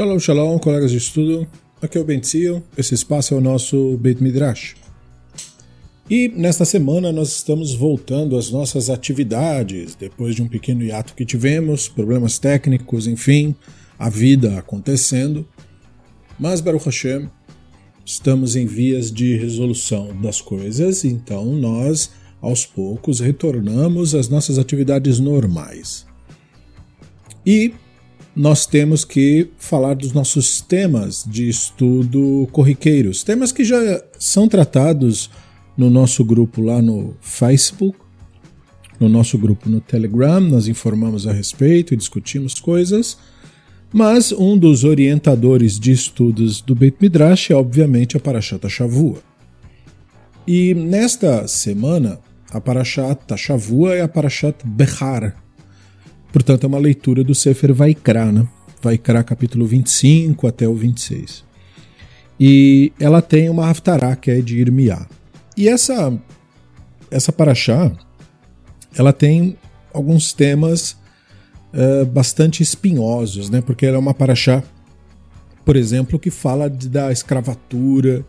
Shalom, shalom, colegas de estudo. Aqui é o Bentzio, esse espaço é o nosso Beit Midrash. E nesta semana nós estamos voltando às nossas atividades, depois de um pequeno hiato que tivemos, problemas técnicos, enfim, a vida acontecendo. Mas, Baruch Hashem, estamos em vias de resolução das coisas, então nós, aos poucos, retornamos às nossas atividades normais. E nós temos que falar dos nossos temas de estudo corriqueiros, temas que já são tratados no nosso grupo lá no Facebook, no nosso grupo no Telegram, nós informamos a respeito e discutimos coisas, mas um dos orientadores de estudos do Beit Midrash é obviamente a Parashat Shavua. E nesta semana, a Parashat Shavua é a Parashat Behar, Portanto, é uma leitura do Sefer Vaikra, né? Vaikra capítulo 25 até o 26. E ela tem uma Haftarah, que é de Irmiá. E essa, essa Paraxá, ela tem alguns temas uh, bastante espinhosos, né? Porque ela é uma Paraxá, por exemplo, que fala de, da escravatura,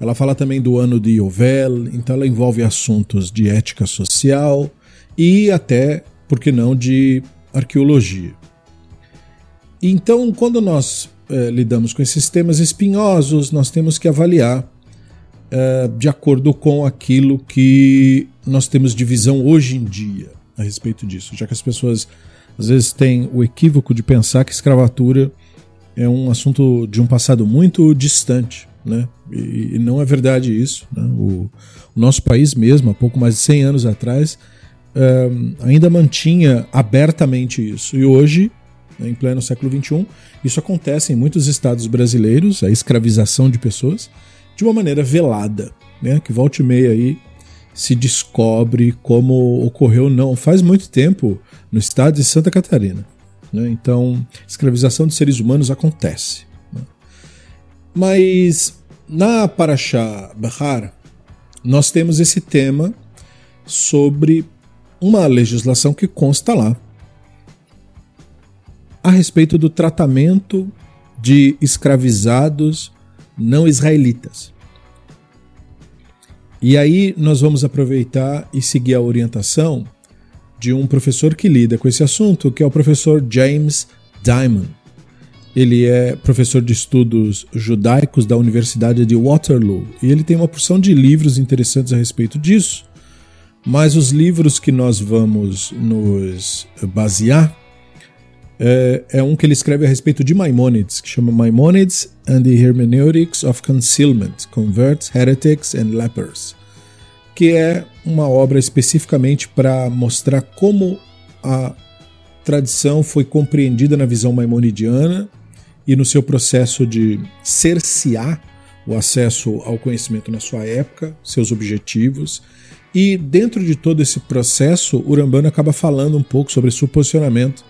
ela fala também do ano de Yovel, então ela envolve assuntos de ética social e até, por que não, de arqueologia. Então, quando nós eh, lidamos com esses temas espinhosos, nós temos que avaliar eh, de acordo com aquilo que nós temos de visão hoje em dia a respeito disso, já que as pessoas às vezes têm o equívoco de pensar que escravatura é um assunto de um passado muito distante, né? E, e não é verdade isso. Né? O, o nosso país mesmo, há pouco mais de 100 anos atrás, ainda mantinha abertamente isso. E hoje, né, em pleno século XXI, isso acontece em muitos estados brasileiros, a escravização de pessoas, de uma maneira velada, né, que volta e meia aí se descobre como ocorreu não faz muito tempo no estado de Santa Catarina. Né? Então, escravização de seres humanos acontece. Né? Mas na Paraxá Bahar, nós temos esse tema sobre uma legislação que consta lá a respeito do tratamento de escravizados não israelitas. E aí nós vamos aproveitar e seguir a orientação de um professor que lida com esse assunto, que é o professor James Diamond. Ele é professor de estudos judaicos da Universidade de Waterloo e ele tem uma porção de livros interessantes a respeito disso. Mas os livros que nós vamos nos basear é, é, um que ele escreve a respeito de Maimonides, que chama Maimonides and the Hermeneutics of Concealment, Converts, Heretics and Lepers, que é uma obra especificamente para mostrar como a tradição foi compreendida na visão maimonidiana e no seu processo de cercear o acesso ao conhecimento na sua época, seus objetivos e dentro de todo esse processo, Urambano acaba falando um pouco sobre seu posicionamento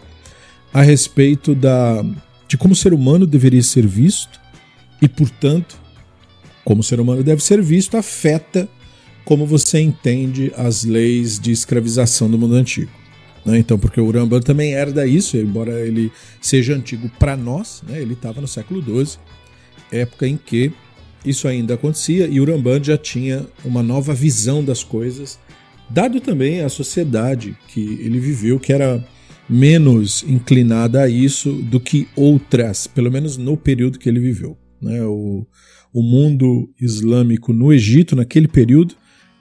a respeito da, de como o ser humano deveria ser visto e, portanto, como o ser humano deve ser visto afeta como você entende as leis de escravização do mundo antigo. Né? Então, porque o Urambano também herda isso, embora ele seja antigo para nós, né? ele estava no século XII, época em que isso ainda acontecia e Uramband já tinha uma nova visão das coisas, dado também a sociedade que ele viveu, que era menos inclinada a isso do que outras, pelo menos no período que ele viveu. Né? O, o mundo islâmico no Egito, naquele período,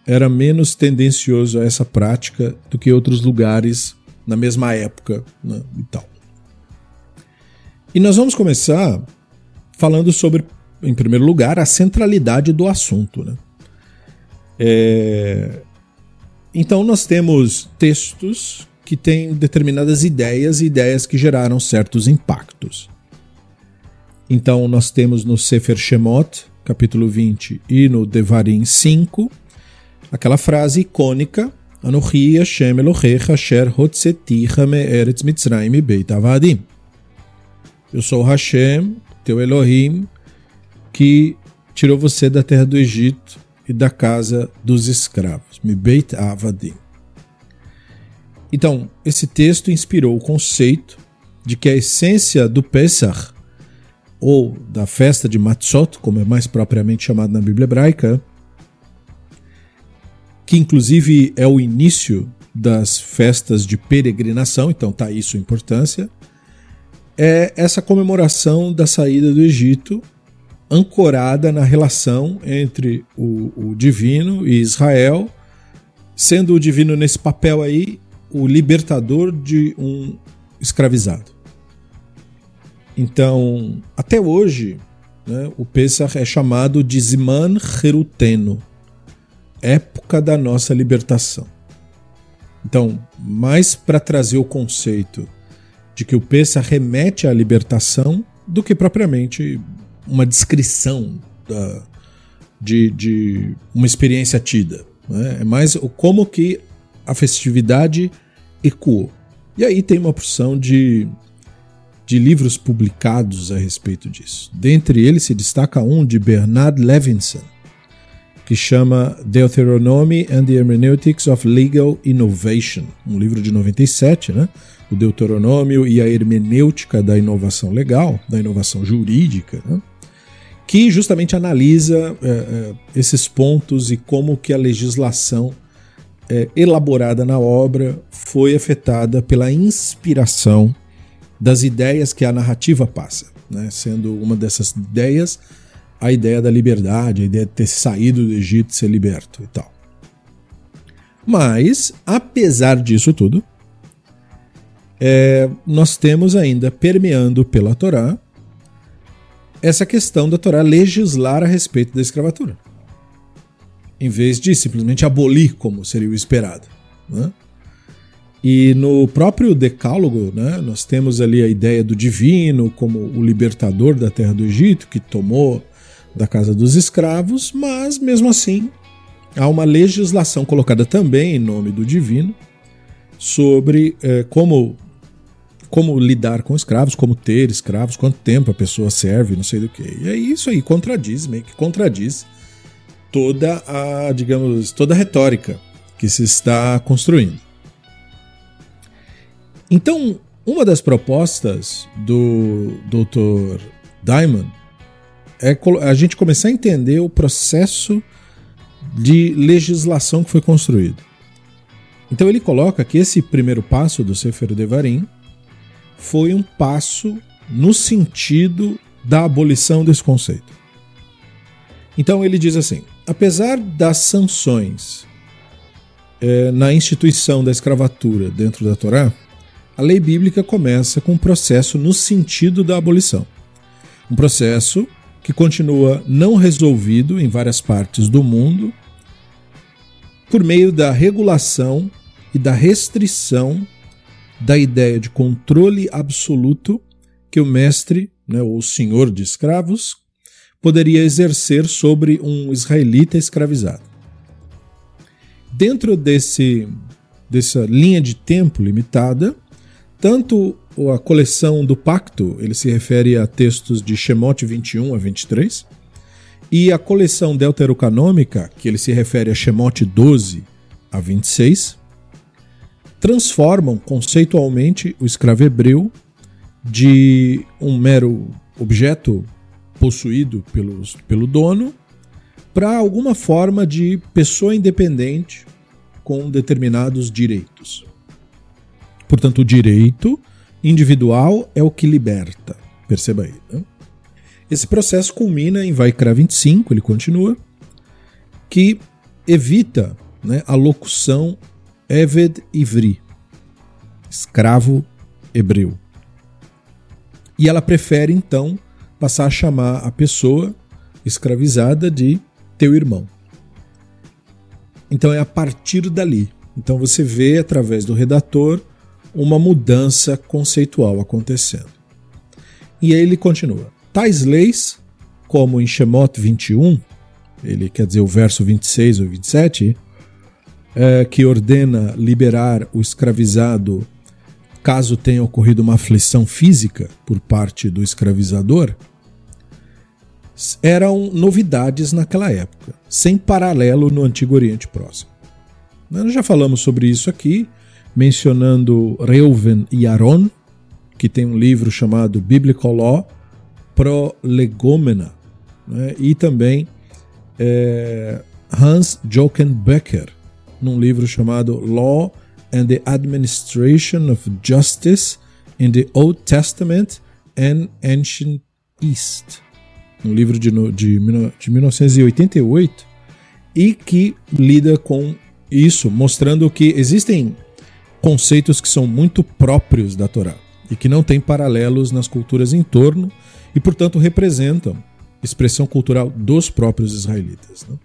era menos tendencioso a essa prática do que outros lugares na mesma época né? e tal. E nós vamos começar falando sobre em primeiro lugar, a centralidade do assunto. Né? É... Então, nós temos textos que têm determinadas ideias e ideias que geraram certos impactos. Então, nós temos no Sefer Shemot, capítulo 20, e no Devarim 5, aquela frase icônica Mitzrayim Beit Avadim. Eu sou Hashem, teu Elohim, que tirou você da terra do Egito e da casa dos escravos. Mibeit Avadim. Então, esse texto inspirou o conceito de que a essência do Pesach ou da festa de Matzot, como é mais propriamente chamado na Bíblia hebraica, que inclusive é o início das festas de peregrinação, então tá aí sua importância, é essa comemoração da saída do Egito, ancorada na relação entre o, o divino e Israel, sendo o divino nesse papel aí o libertador de um escravizado. Então, até hoje, né, o Pesach é chamado de Ziman Heruteno, época da nossa libertação. Então, mais para trazer o conceito de que o Pesach remete à libertação do que propriamente uma descrição da, de, de uma experiência tida. Né? É mais o como que a festividade ecoou. E aí tem uma porção de de livros publicados a respeito disso. Dentre eles se destaca um de Bernard Levinson, que chama Deuteronomy and the Hermeneutics of Legal Innovation, um livro de 97, né? O Deuteronômio e a hermenêutica da inovação legal, da inovação jurídica, né? que justamente analisa é, esses pontos e como que a legislação é, elaborada na obra foi afetada pela inspiração das ideias que a narrativa passa, né? sendo uma dessas ideias a ideia da liberdade, a ideia de ter saído do Egito, ser liberto e tal. Mas, apesar disso tudo, é, nós temos ainda permeando pela Torá essa questão da Torá legislar a respeito da escravatura, em vez de simplesmente abolir como seria o esperado. Né? E no próprio Decálogo, né, nós temos ali a ideia do divino como o libertador da terra do Egito, que tomou da casa dos escravos, mas mesmo assim há uma legislação colocada também em nome do divino sobre eh, como como lidar com escravos, como ter escravos, quanto tempo a pessoa serve, não sei do que. E aí isso aí contradiz, meio que contradiz toda a, digamos, toda a retórica que se está construindo. Então, uma das propostas do Dr. Diamond é a gente começar a entender o processo de legislação que foi construído. Então ele coloca que esse primeiro passo do Sefer Devarim foi um passo no sentido da abolição desse conceito. Então ele diz assim: apesar das sanções é, na instituição da escravatura dentro da Torá, a lei bíblica começa com um processo no sentido da abolição. Um processo que continua não resolvido em várias partes do mundo por meio da regulação e da restrição da ideia de controle absoluto que o mestre, né, ou senhor de escravos, poderia exercer sobre um israelita escravizado. Dentro desse, dessa linha de tempo limitada, tanto a coleção do Pacto, ele se refere a textos de Shemot 21 a 23, e a coleção deuterocanômica, que ele se refere a Shemot 12 a 26, transformam conceitualmente o escravo hebreu de um mero objeto possuído pelos, pelo dono para alguma forma de pessoa independente com determinados direitos. Portanto, o direito individual é o que liberta. Perceba aí. Né? Esse processo culmina em Vaikra 25, ele continua, que evita né, a locução Eved Ivri, escravo hebreu. E ela prefere então passar a chamar a pessoa escravizada de teu irmão. Então é a partir dali. Então você vê através do redator uma mudança conceitual acontecendo. E aí ele continua: tais leis, como em Shemot 21, ele quer dizer o verso 26 ou 27, é, que ordena liberar o escravizado caso tenha ocorrido uma aflição física por parte do escravizador, eram novidades naquela época, sem paralelo no Antigo Oriente Próximo. Nós já falamos sobre isso aqui, mencionando Reuven e Aaron, que tem um livro chamado Biblical Law, Prolegomena né? e também é, Hans Jochen Becker, num livro chamado Law and the Administration of Justice in the Old Testament and Ancient East, um livro de, de, de 1988, e que lida com isso, mostrando que existem conceitos que são muito próprios da Torá e que não têm paralelos nas culturas em torno e, portanto, representam expressão cultural dos próprios israelitas. Né?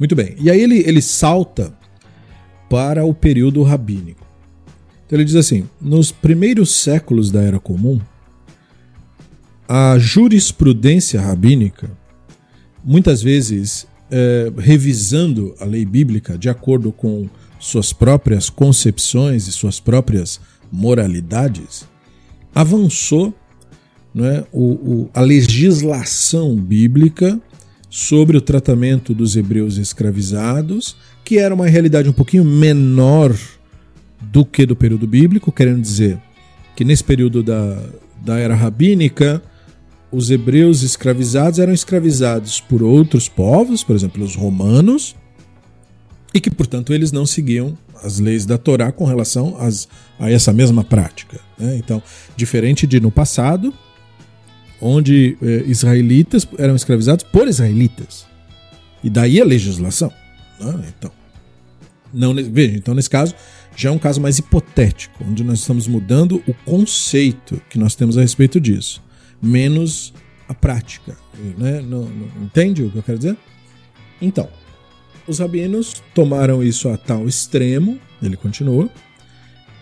Muito bem. E aí ele, ele salta para o período rabínico. Então ele diz assim: nos primeiros séculos da Era Comum, a jurisprudência rabínica, muitas vezes é, revisando a lei bíblica de acordo com suas próprias concepções e suas próprias moralidades, avançou é, o, o, a legislação bíblica sobre o tratamento dos hebreus escravizados, que era uma realidade um pouquinho menor do que do período bíblico, querendo dizer que nesse período da, da era rabínica, os hebreus escravizados eram escravizados por outros povos, por exemplo, os romanos, e que, portanto, eles não seguiam as leis da Torá com relação às, a essa mesma prática. Né? Então, diferente de no passado, onde eh, israelitas eram escravizados por israelitas. E daí a legislação. Né? Então, não, veja, então nesse caso já é um caso mais hipotético, onde nós estamos mudando o conceito que nós temos a respeito disso, menos a prática. Né? Não, não, entende o que eu quero dizer? Então, os rabinos tomaram isso a tal extremo, ele continua,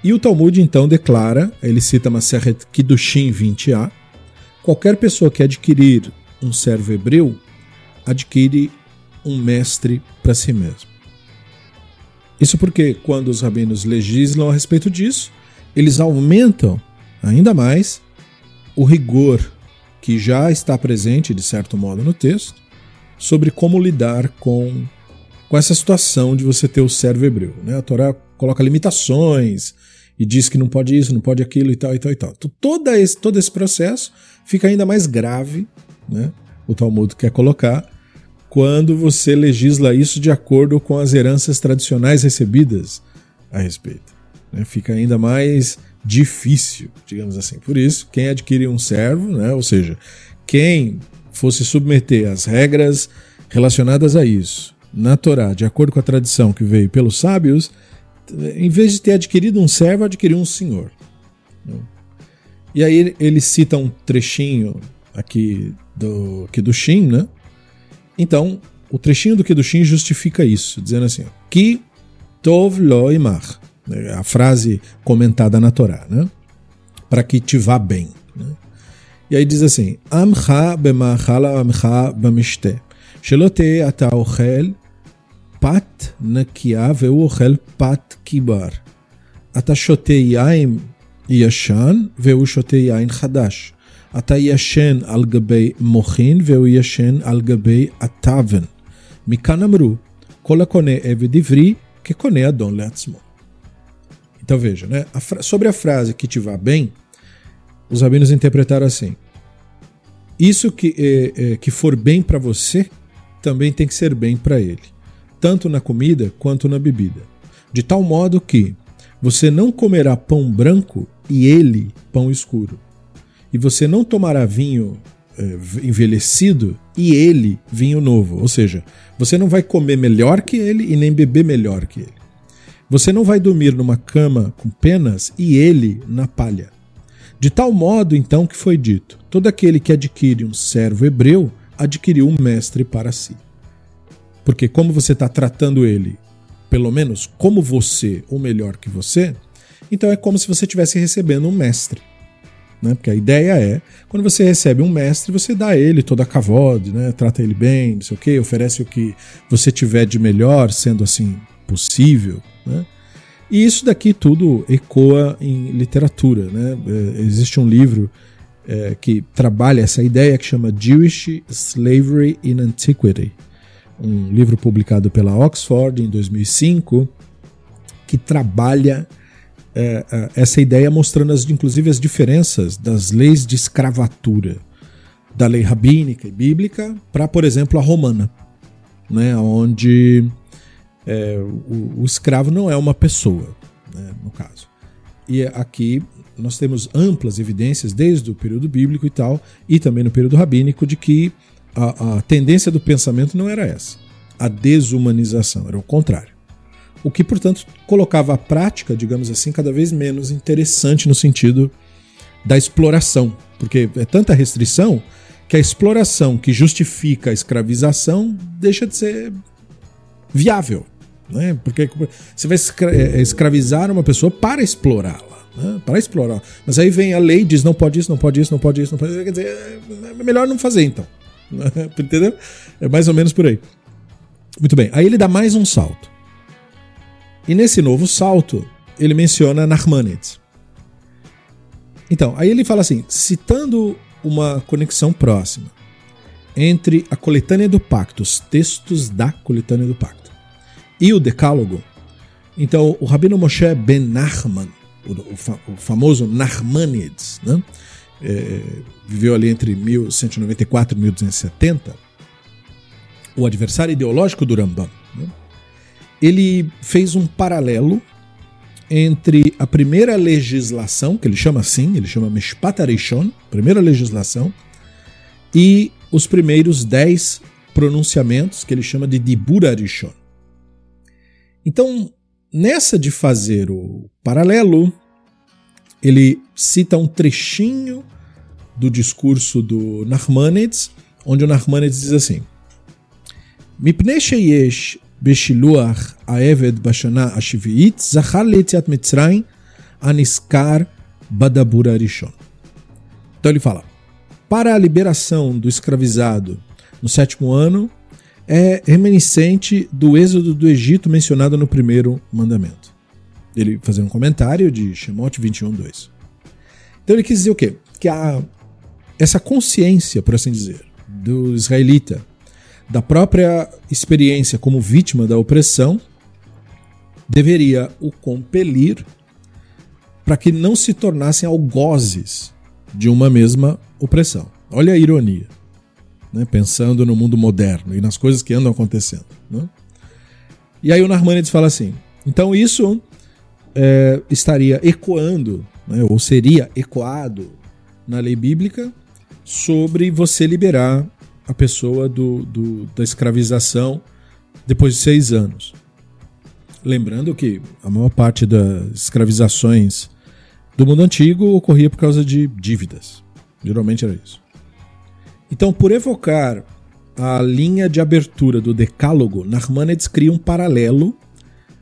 e o Talmud então declara, ele cita Maseret Kiddushin 20a, qualquer pessoa que adquirir um servo hebreu, adquire um mestre para si mesmo. Isso porque, quando os rabinos legislam a respeito disso, eles aumentam ainda mais o rigor que já está presente, de certo modo, no texto, sobre como lidar com, com essa situação de você ter o servo hebreu. Né? A Torá coloca limitações e diz que não pode isso, não pode aquilo e tal e tal e tal. Então, todo esse, todo esse processo fica ainda mais grave, né? o Talmud quer colocar, quando você legisla isso de acordo com as heranças tradicionais recebidas a respeito. Né? Fica ainda mais difícil, digamos assim. Por isso, quem adquire um servo, né? ou seja, quem fosse submeter as regras relacionadas a isso na Torá, de acordo com a tradição que veio pelos sábios, em vez de ter adquirido um servo, adquiriu um senhor. E aí ele cita um trechinho aqui do Kedushin, né? Então, o trechinho do Kedushin justifica isso, dizendo assim: Ki tov lo imar. Né? A frase comentada na Torá, né? Para que te vá bem. Né? E aí diz assim: Amcha bemachala amcha bemishte. Shelote ata ochel pat פת נקייה והוא אוכל פת קיבר. אתה שותה יין ישן והוא שותה יין חדש. אתה ישן על גבי מוחין והוא ישן על גבי התוון. מכאן אמרו, כל הקונה עבד עברי כקונה אדון לעצמו. Então veja, né? A sobre a frase que te vá bem, os rabinos interpretaram assim: isso que, é, é, que for bem para você também tem que ser bem para ele, tanto na comida quanto na bebida, de tal modo que você não comerá pão branco e ele pão escuro e você não tomará vinho é, envelhecido e ele vinho novo. Ou seja, você não vai comer melhor que ele e nem beber melhor que ele. Você não vai dormir numa cama com penas e ele na palha. De tal modo, então, que foi dito: todo aquele que adquire um servo hebreu adquiriu um mestre para si. Porque, como você está tratando ele, pelo menos como você, ou melhor que você, então é como se você estivesse recebendo um mestre. Né? Porque a ideia é, quando você recebe um mestre, você dá a ele toda a cavode, né? trata ele bem, não sei o quê, oferece o que você tiver de melhor, sendo assim possível. Né? E isso daqui tudo ecoa em literatura. Né? É, existe um livro é, que trabalha essa ideia que chama Jewish Slavery in Antiquity, um livro publicado pela Oxford em 2005, que trabalha é, é, essa ideia mostrando as, inclusive as diferenças das leis de escravatura da lei rabínica e bíblica para, por exemplo, a romana, né, onde é, o, o, escravo não é uma pessoa, né, no caso. E aqui nós temos amplas evidências, desde o período bíblico e tal, e também no período rabínico, de que a, a tendência do pensamento não era essa, a desumanização, era o contrário. O que, portanto, colocava a prática, digamos assim, cada vez menos interessante no sentido da exploração, porque é tanta restrição que a exploração que justifica a escravização deixa de ser viável. Né? Porque você vai é, escravizar uma pessoa para explorá-la. Né? Para explorar. Mas aí vem a lei diz não pode isso, não pode isso, não pode isso, não pode isso. Quer dizer, é melhor não fazer então. Entendeu? É mais ou menos por aí. Muito bem. Aí ele dá mais um salto. E nesse novo salto, ele menciona Narmanides. Então, aí ele fala assim, citando uma conexão próxima entre a coletânea do pacto, os textos da coletânea do pacto, e o decálogo. Então, o Rabino Moshe Ben Nachman, o, famoso Nachmanides, né? É, viveu ali entre 1194 e 1270, o adversário ideológico do Rambam, né? ele fez um paralelo entre a primeira legislação, que ele chama assim, ele chama Mishpat Arishon, primeira legislação, e os primeiros dez pronunciamentos, que ele chama de Dibur Arishon. Então, nessa de fazer o paralelo, ele cita um trechinho do discurso do Nachmanides, onde o Nachmanides diz assim: Mipnei sheyesh בשילוח העבד בשנה השביעית, זכה ליציאת מצרים הנזכר בדבור הראשון. Então ele fala: para a liberação do escravizado no sétimo ano é reminiscente do êxodo do Egito mencionado no primeiro mandamento. Ele fazendo um comentário de Shemot 21:2. Então ele quis dizer o quê? Que a, essa consciência, por assim dizer, do israelita da própria experiência como vítima da opressão deveria o compelir para que não se tornassem algozes de uma mesma opressão. Olha a ironia, né? pensando no mundo moderno e nas coisas que andam acontecendo. Né? E aí o Narmanides fala assim: então isso é, estaria ecoando, né? ou seria ecoado na lei bíblica sobre você liberar a pessoa do, do, da escravização depois de seis anos. Lembrando que a maior parte das escravizações do mundo antigo ocorria por causa de dívidas. Geralmente era isso. Então, por evocar a linha de abertura do Decálogo, Nachmanides cria um paralelo,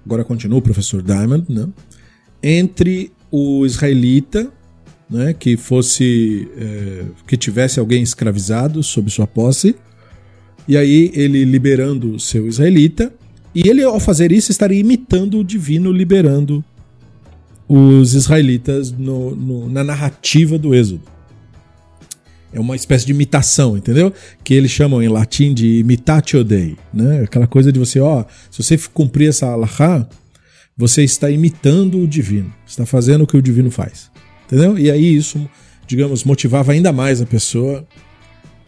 agora continua o professor Diamond, né, entre o israelita né, que fosse é, que tivesse alguém escravizado sob sua posse, e aí ele liberando o seu israelita, e ele ao fazer isso estaria imitando o divino liberando os israelitas no, no, na narrativa do Êxodo. É uma espécie de imitação, entendeu? Que eles chamam em latim de imitatio Dei, né? Aquela coisa de você, ó, se você cumprir essa alahá, você está imitando o divino, está fazendo o que o divino faz. Entendeu? E aí isso, digamos, motivava ainda mais a pessoa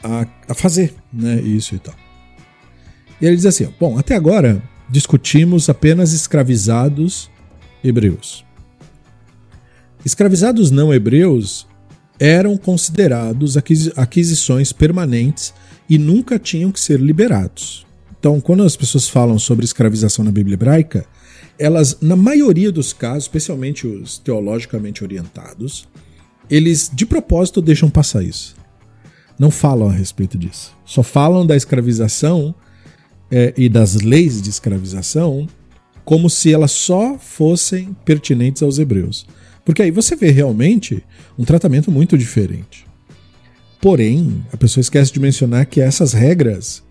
a, a fazer né, isso e tal. E ele diz assim: bom, até agora discutimos apenas escravizados hebreus. Escravizados não hebreus eram considerados aquisições permanentes e nunca tinham que ser liberados. Então, quando as pessoas falam sobre escravização na Bíblia hebraica, elas, na maioria dos casos, especialmente os teologicamente orientados, eles de propósito deixam passar isso. Não falam a respeito disso. Só falam da escravização é, e das leis de escravização como se elas só fossem pertinentes aos hebreus. Porque aí você vê realmente um tratamento muito diferente. Porém, a pessoa esquece de mencionar que essas regras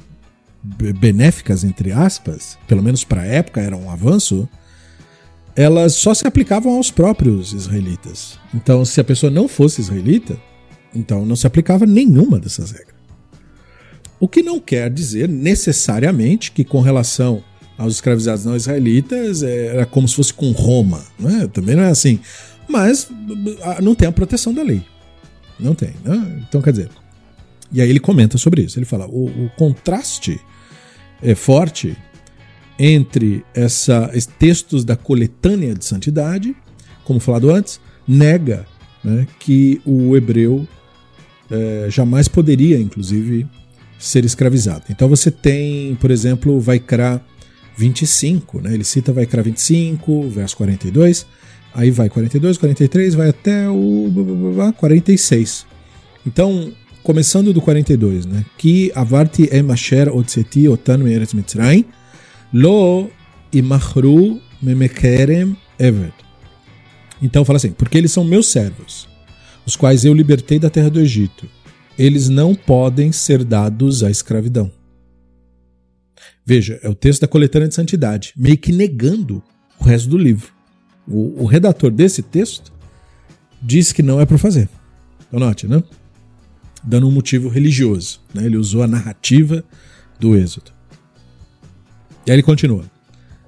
benéficas, entre aspas, pelo menos para a época era um avanço, elas só se aplicavam aos próprios israelitas. Então, se a pessoa não fosse israelita, então não se aplicava nenhuma dessas regras. O que não quer dizer necessariamente que, com relação aos escravizados não israelitas era como se fosse com Roma. Né? Também não é assim. Mas não tem a proteção da lei. Não tem. Né? Então, quer dizer. E aí ele comenta sobre isso. Ele fala: o, o contraste é forte entre essa, textos da coletânea de santidade, como falado antes, nega né, que o hebreu é, jamais poderia, inclusive, ser escravizado. Então você tem, por exemplo, Vaikra 25, né? ele cita Vaikra 25, verso 42, aí vai 42, 43, vai até o 46. Então, começando do 42, né? Que avarti em asher otseti otan me'eretz Mitzrayim, lo imachru memekerem eved. Então fala assim, porque eles são meus servos, os quais eu libertei da terra do Egito. Eles não podem ser dados à escravidão. Veja, é o texto da coletânea de santidade, meio que negando o resto do livro. O, o redator desse texto diz que não é para fazer. Então, note, né? Dando um motivo religioso. Né? Ele usou a narrativa do Êxodo. E aí ele continua.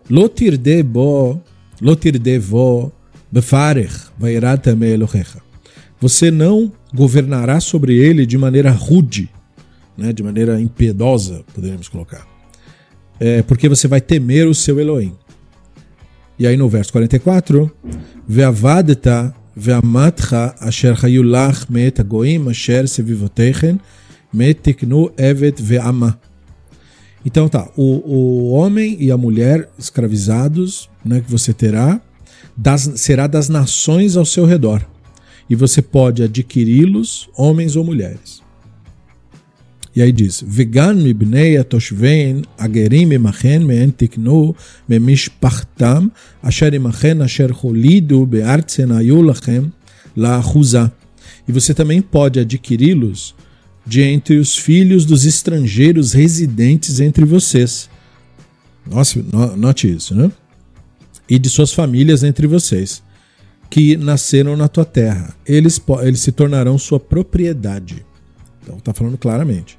Lotir de bo, lotir de Elohecha. Você não governará sobre ele de maneira rude, né, de maneira impiedosa, poderíamos colocar. É, porque você vai temer o seu Elohim. E aí no verso 44, Ve'avadeta ve'amatcha asher hayulach met agoim asher sevivoteichen met tiknu evet ve'ama. Então tá, o, o homem e a mulher escravizados né, que você terá das, será das nações ao seu redor. E você pode adquiri-los, homens ou mulheres. E aí diz: Vegan mibnei atoshvein agerim imachen me'en tiknu memishpachtam asher imachen asher cholidu be'artzen ayu lachem la'achuzah. E você também pode adquiri-los de entre os filhos dos estrangeiros residentes entre vocês. Nossa, note isso, né? E de suas famílias entre vocês, que nasceram na tua terra. Eles, eles se tornarão sua propriedade. Então está falando claramente.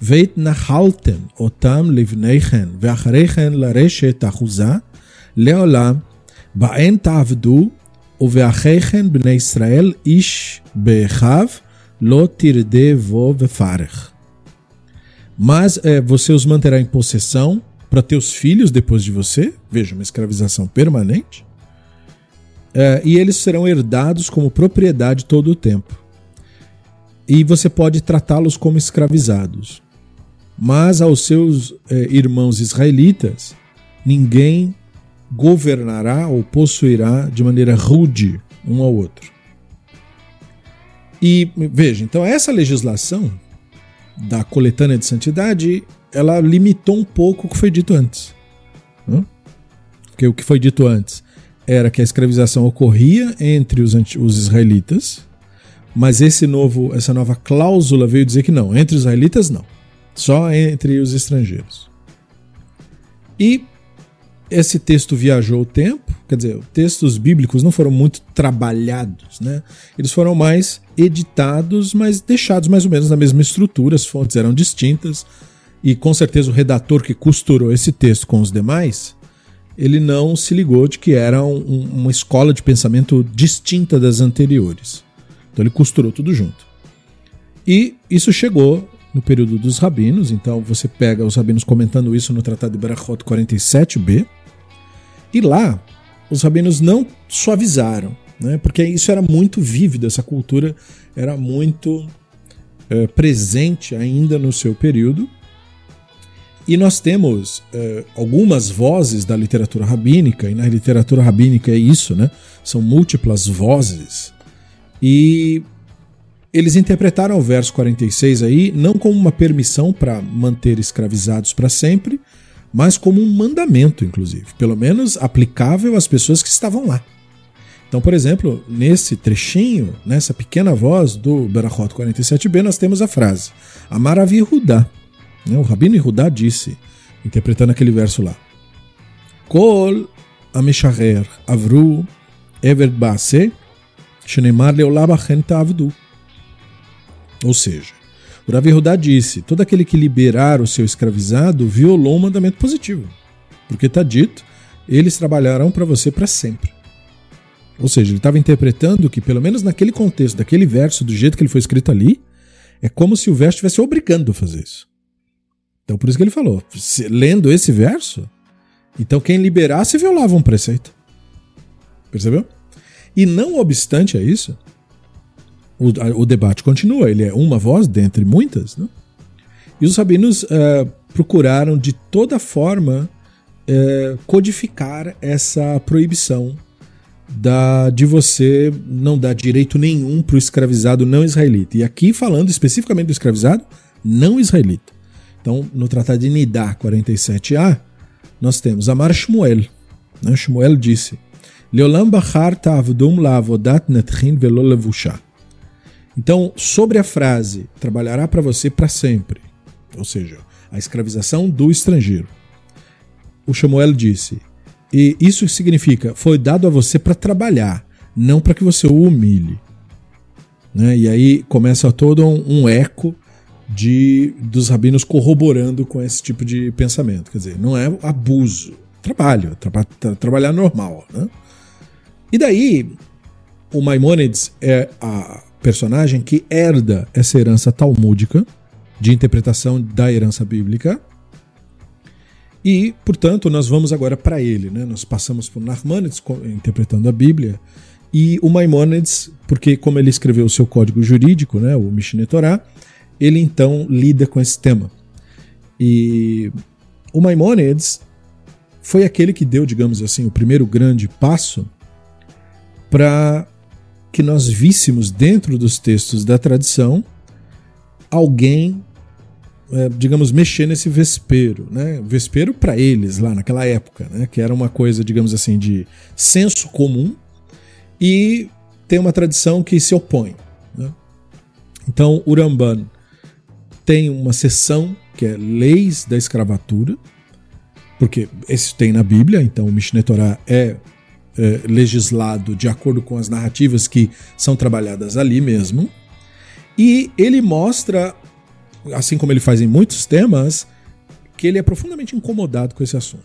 Veit nachalten otam livneichen ve'achareichen lareshet achuza leolam ba'en ta'avdu uve'acheichen bnei Israel ish be'echav lo tirde vo vefarech. Mas é, você os manterá em possessão para teus filhos depois de você, veja, uma escravização permanente, é, e eles serão herdados como propriedade todo o tempo. E você pode tratá-los como escravizados. Mas aos seus é, irmãos israelitas, ninguém governará ou possuirá de maneira rude um ao outro. E veja, então essa legislação da coletânea de santidade, ela limitou um pouco o que foi dito antes. Né? Porque o que foi dito antes era que a escravização ocorria entre os, os israelitas, mas esse novo, essa nova cláusula veio dizer que não, entre os israelitas não, só entre os estrangeiros. E esse texto viajou o tempo, quer dizer, textos bíblicos não foram muito trabalhados, né? Eles foram mais editados, mas deixados mais ou menos na mesma estrutura, as fontes eram distintas, e com certeza o redator que costurou esse texto com os demais, ele não se ligou de que era um, uma escola de pensamento distinta das anteriores. Então ele costurou tudo junto. E isso chegou no período dos rabinos, então você pega os rabinos comentando isso no Tratado de Berachot 47b, e lá, os rabinos não suavizaram, né? porque isso era muito vívido, essa cultura era muito é, presente ainda no seu período. E nós temos é, algumas vozes da literatura rabínica, e na literatura rabínica é isso, né? São múltiplas vozes. E eles interpretaram o verso 46 aí não como uma permissão para manter escravizados para sempre, mas como um mandamento, inclusive, pelo menos aplicável às pessoas que estavam lá. Então, por exemplo, nesse trechinho, nessa pequena voz do Berachot 47b, nós temos a frase Amaravi Rudá. Né, o Rabino Rudá disse, interpretando aquele verso lá: Kol Amisharer Avru Evert Baase Shenemar Leolabachen Ta'avdu. Ou seja, o Rav Hudá disse: todo aquele que liberar o seu escravizado violou um mandamento positivo. porque está dito, eles trabalharão para você para sempre. Ou seja, ele estava interpretando que, pelo menos naquele contexto, daquele verso, do jeito que ele foi escrito ali, é como se o verso estivesse obrigando a fazer isso. Então, por isso que ele falou: lendo esse verso, então quem liberasse violava um preceito. Percebeu? E não obstante a isso, o, o debate continua. Ele é uma voz dentre muitas. Né? E os rabinos uh, procuraram de toda forma uh, codificar essa proibição da, de você não dar direito nenhum para o escravizado não israelita. E aqui falando especificamente do escravizado não israelita. Então, no Tratado de Nidá 47a, nós temos Amar Shmuel. Né? Shmuel disse: Leolam bachar ta'avdum la'avodat netchin velo levusha. Então, sobre a frase trabalhará para você para sempre, ou seja, a escravização do estrangeiro. O Shmuel disse: e isso significa foi dado a você para trabalhar, não para que você o humilhe. Né? E aí começa todo um, um eco de dos rabinos corroborando com esse tipo de pensamento. Quer dizer, não é abuso, trabalho, tra tra trabalhar normal. Né? E daí, o Maimonides é a personagem que herda essa herança talmúdica de interpretação da herança bíblica. E, portanto, nós vamos agora para ele. Né? Nós passamos por Narmanides interpretando a Bíblia e o Maimonides, porque como ele escreveu o seu código jurídico, né, o Mishneh Torah, ele então lida com esse tema. E o Maimonides foi aquele que deu, digamos assim, o primeiro grande passo para que nós víssemos dentro dos textos da tradição alguém, é, digamos, mexer nesse vespeiro, né? Vespeiro para eles lá naquela época, né? Que era uma coisa, digamos assim, de senso comum e tem uma tradição que se opõe. Né? Então, Uramban tem uma seção que é Leis da Escravatura, porque esse tem na Bíblia, então o Mishneh Torah é, é legislado de acordo com as narrativas que são trabalhadas ali mesmo. E ele mostra, assim como ele faz em muitos temas, que ele é profundamente incomodado com esse assunto.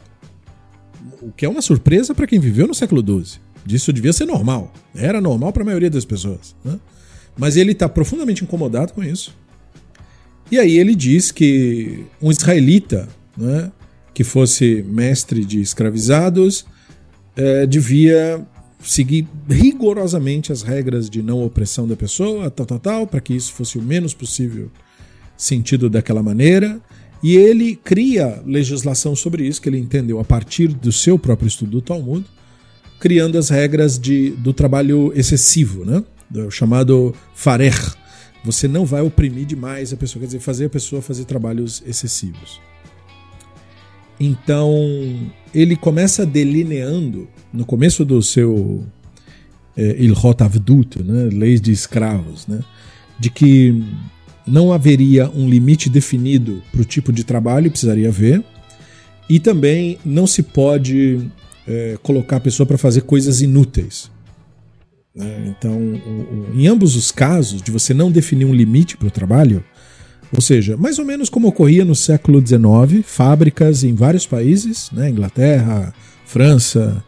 O que é uma surpresa para quem viveu no século XII. Disso devia ser normal. Era normal para a maioria das pessoas. Né? Mas ele está profundamente incomodado com isso. E aí ele diz que um israelita, né, que fosse mestre de escravizados, é, devia seguir rigorosamente as regras de não opressão da pessoa, tal, tal, tal, para que isso fosse o menos possível sentido daquela maneira. E ele cria legislação sobre isso, que ele entendeu a partir do seu próprio estudo do Talmud, criando as regras de, do trabalho excessivo, né? do chamado farer, você não vai oprimir demais a pessoa, quer dizer, fazer a pessoa fazer trabalhos excessivos. Então, ele começa delineando, no começo do seu é, Ilhot Avdut, né, leis de escravos, né, de que não haveria um limite definido para o tipo de trabalho, precisaria haver, e também não se pode é, colocar a pessoa para fazer coisas inúteis. Né? Então, o, o, em ambos os casos, de você não definir um limite para o trabalho, ou seja, mais ou menos como ocorria no século XIX, fábricas em vários países, né, Inglaterra, França,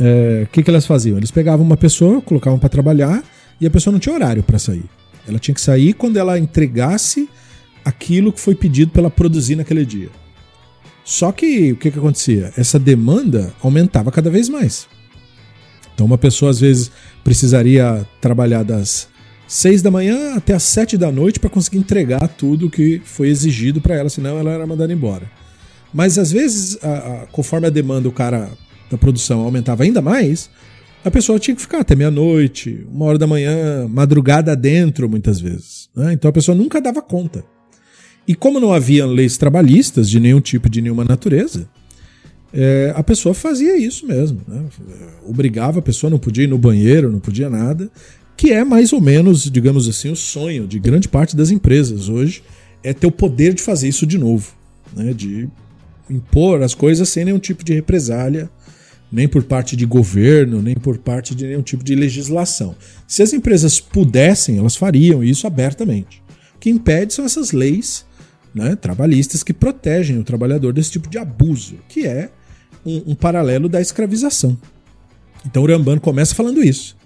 o é, que, que elas faziam? Eles pegavam uma pessoa, colocavam para trabalhar e a pessoa não tinha horário para sair. Ela tinha que sair quando ela entregasse aquilo que foi pedido para ela produzir naquele dia. Só que o que, que acontecia? Essa demanda aumentava cada vez mais. Então, uma pessoa às vezes precisaria trabalhar das 6 da manhã até as 7 da noite para conseguir entregar tudo que foi exigido para ela, senão ela era mandada embora. Mas às vezes, a, a, conforme a demanda o cara da produção aumentava ainda mais, a pessoa tinha que ficar até meia-noite, uma hora da manhã, madrugada dentro, muitas vezes. Né? Então a pessoa nunca dava conta. E como não havia leis trabalhistas de nenhum tipo, de nenhuma natureza, é, a pessoa fazia isso mesmo. Né? Obrigava a pessoa, não podia ir no banheiro, não podia nada, que é mais ou menos, digamos assim, o sonho de grande parte das empresas hoje, é ter o poder de fazer isso de novo, né? de impor as coisas sem nenhum tipo de represália, nem por parte de governo, nem por parte de nenhum tipo de legislação. Se as empresas pudessem, elas fariam isso abertamente. O que impede são essas leis né, trabalhistas que protegem o trabalhador desse tipo de abuso, que é um, um paralelo da escravização. Então o começa falando isso.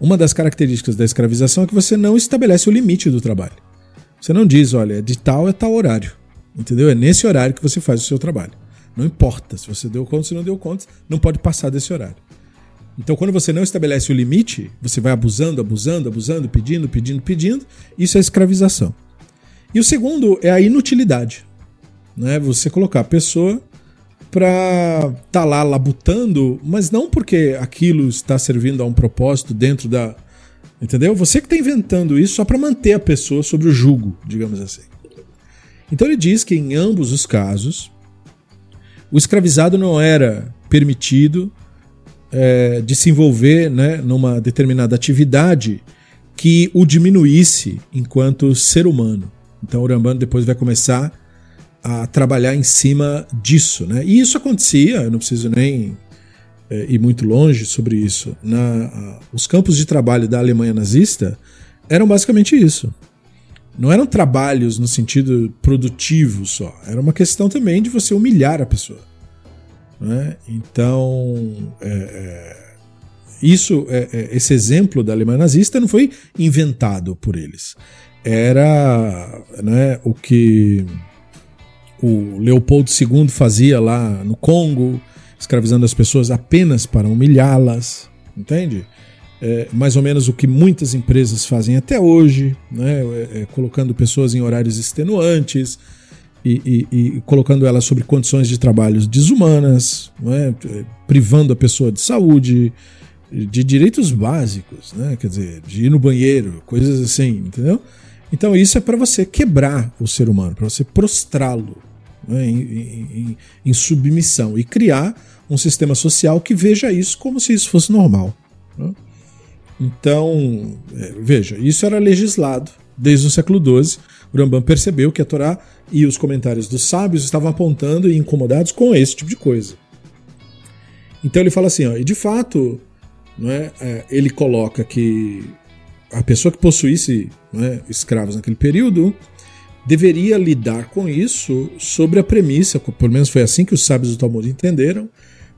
Uma das características da escravização é que você não estabelece o limite do trabalho. Você não diz, olha, de tal é tal horário. Entendeu? É nesse horário que você faz o seu trabalho. Não importa se você deu conta, se não deu conta, não pode passar desse horário. Então, quando você não estabelece o limite, você vai abusando, abusando, abusando, pedindo, pedindo, pedindo. Isso é escravização. E o segundo é a inutilidade. Né? Você colocar a pessoa para estar tá lá labutando, mas não porque aquilo está servindo a um propósito dentro da. Entendeu? Você que está inventando isso só para manter a pessoa sobre o jugo, digamos assim. Então ele diz que em ambos os casos, o escravizado não era permitido é, de se envolver né, numa determinada atividade que o diminuísse enquanto ser humano. Então o depois vai começar a trabalhar em cima disso. Né? E isso acontecia, eu não preciso nem é, ir muito longe sobre isso. Na, a, os campos de trabalho da Alemanha nazista eram basicamente isso. Não eram trabalhos no sentido produtivo só, era uma questão também de você humilhar a pessoa. Né? Então, é, é, isso, esse exemplo da Alemanha nazista não foi inventado por eles. Era né, o que o Leopoldo II fazia lá no Congo, escravizando as pessoas apenas para humilhá-las, entende? É, mais ou menos o que muitas empresas fazem até hoje, né? É, é, colocando pessoas em horários extenuantes, e, e, e colocando ela sobre condições de trabalho desumanas, é? privando a pessoa de saúde, de direitos básicos, né? quer dizer, de ir no banheiro, coisas assim, entendeu? Então isso é para você quebrar o ser humano, para você prostrá-lo né? em, em, em, submissão e criar um sistema social que veja isso como se isso fosse normal. Né? Então, é, veja, isso era legislado desde o século XII. O Rambam percebeu que a Torá e os comentários dos sábios estavam apontando e incomodados com esse tipo de coisa. Então ele fala assim, ó, e de fato, não é, é ele coloca que a pessoa que possuísse é, escravos naquele período deveria lidar com isso sobre a premissa, pelo menos foi assim que os sábios do Talmud entenderam,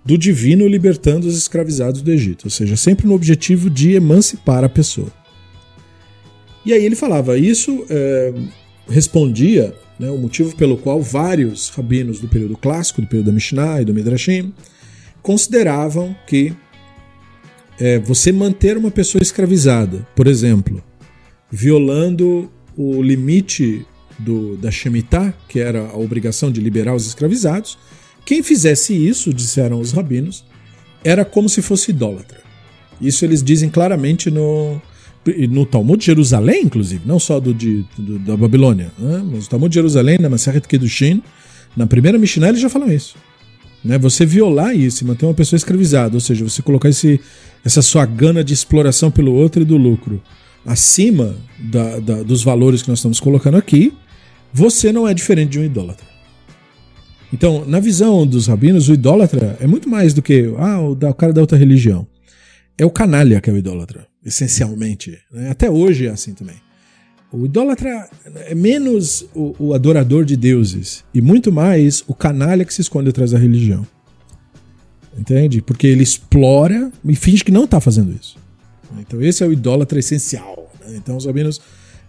do divino libertando os escravizados do Egito, ou seja, sempre no objetivo de emancipar a pessoa. E aí ele falava, isso é, respondia né, o motivo pelo qual vários rabinos do período clássico, do período da Mishnah e do Midrashim, consideravam que é, você manter uma pessoa escravizada, por exemplo, violando o limite do, da Shemitah, que era a obrigação de liberar os escravizados, quem fizesse isso, disseram os rabinos, era como se fosse idólatra. Isso eles dizem claramente no, no Talmud de Jerusalém, inclusive, não só do, de, do da Babilônia, né? mas o Talmud de Jerusalém, na Maseret Kedushin, na primeira Mishnah, eles já falam isso. Né? Você violar isso e manter uma pessoa escravizada, ou seja, você colocar esse, essa sua gana de exploração pelo outro e do lucro acima da, da, dos valores que nós estamos colocando aqui, você não é diferente de um idólatra. Então, na visão dos rabinos, o idólatra é muito mais do que ah, o, o cara da outra religião. É o canalha que é o idólatra essencialmente. Né? Até hoje é assim também. O idólatra é menos o, o, adorador de deuses e muito mais o canalha que se esconde atrás da religião. Entende? Porque ele explora e finge que não está fazendo isso. Então esse é o idólatra essencial. Né? Então os rabinos,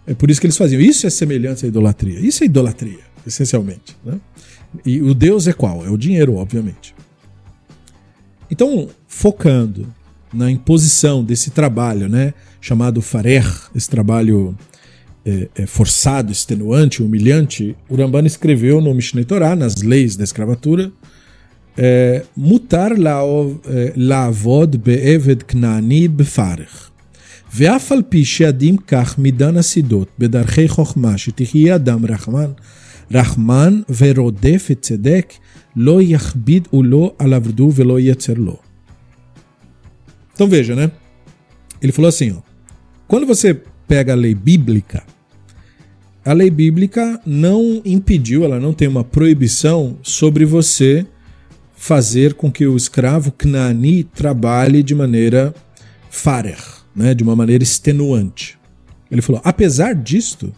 é por isso que eles faziam. Isso é semelhança à idolatria. Isso é idolatria, essencialmente. Né? E o Deus é qual? É o dinheiro, obviamente. Então, focando na imposição desse trabalho, né, chamado farer, esse trabalho é, é, forçado, extenuante, humilhante, Urambana escreveu no Mishneh Torah, nas leis da escravatura, é, mutar é, laavod be'eved knani be'farer ואף על פי שעדים כך מדן הסידות בדרכי חוכמה שתחיה אדם רחמן, רחמן ורודף את צדק, לא יכביד ולא על עבדו ולא ייצר לו. Então veja, né? Ele falou assim: ó, quando você pega a lei bíblica, a lei bíblica não impediu, ela não tem uma proibição sobre você fazer com que o escravo Knani trabalhe de maneira farer, né, de uma maneira extenuante. Ele falou: apesar disto,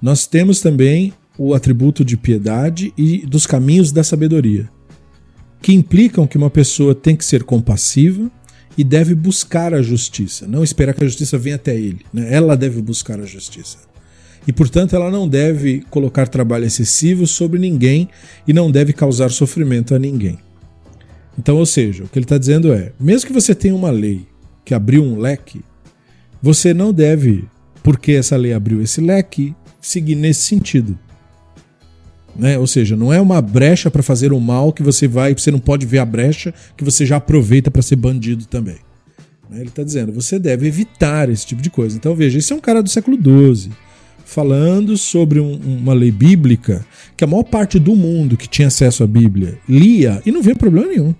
nós temos também o atributo de piedade e dos caminhos da sabedoria. que implicam que uma pessoa tem que ser compassiva e deve buscar a justiça, não esperar que a justiça venha até ele. Né? Ela deve buscar a justiça. E, portanto, ela não deve colocar trabalho excessivo sobre ninguém e não deve causar sofrimento a ninguém. Então, ou seja, o que ele está dizendo é: mesmo que você tenha uma lei que abriu um leque, você não deve, porque essa lei abriu esse leque, seguir nesse sentido. Né? Ou seja, não é uma brecha para fazer o mal que você vai, você não pode ver a brecha que você já aproveita para ser bandido também. Né? Ele está dizendo, você deve evitar esse tipo de coisa. Então veja, esse é um cara do século XII falando sobre um, uma lei bíblica que a maior parte do mundo que tinha acesso à Bíblia lia e não vê problema nenhum.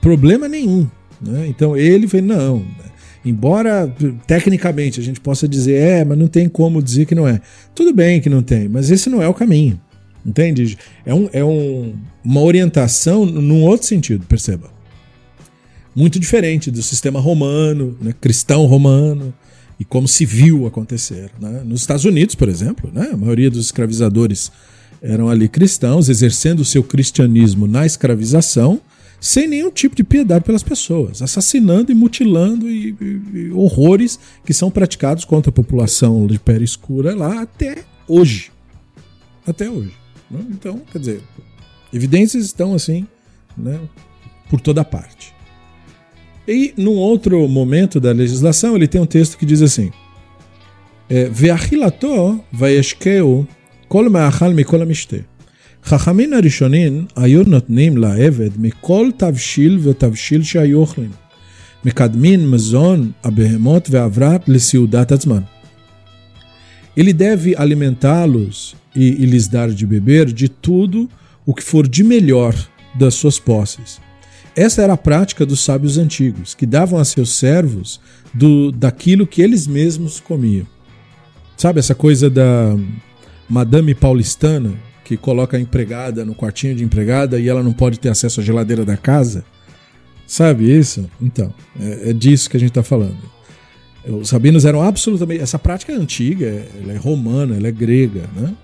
Problema nenhum. Né? Então ele fez, não, né? Embora tecnicamente a gente possa dizer, é, mas não tem como dizer que não é. Tudo bem que não tem, mas esse não é o caminho. Entende? É, um, é um, uma orientação num outro sentido, perceba. Muito diferente do sistema romano, né, cristão romano, e como se viu acontecer. Né? Nos Estados Unidos, por exemplo, né, a maioria dos escravizadores eram ali cristãos, exercendo o seu cristianismo na escravização, sem nenhum tipo de piedade pelas pessoas, assassinando e mutilando e, e, e horrores que são praticados contra a população de pele escura lá até hoje. Até hoje. Né? Então, quer dizer, evidências estão assim, né, por toda parte. E num outro momento da legislação, ele tem um texto que diz assim: eh, Veachilato vayeshkeu kol ma'achal mikol amishte. חכמים הראשונים היו נותנים לעבד מכל תבשיל ותבשיל שהיו אוכלים. מקדמים מזון הבהמות והברט לסעודת עצמן. Ele deve alimentá-los e, e lhes dar de beber de tudo o que for de melhor das suas posses. Essa era a prática dos sábios antigos, que davam a seus servos do, daquilo que eles mesmos comiam. Sabe essa coisa da madame paulistana, que coloca a empregada no quartinho de empregada e ela não pode ter acesso à geladeira da casa? Sabe isso? Então, é, é disso que a gente está falando. Os rabinos eram absolutamente. Essa prática é antiga, ela é romana, ela é grega, né?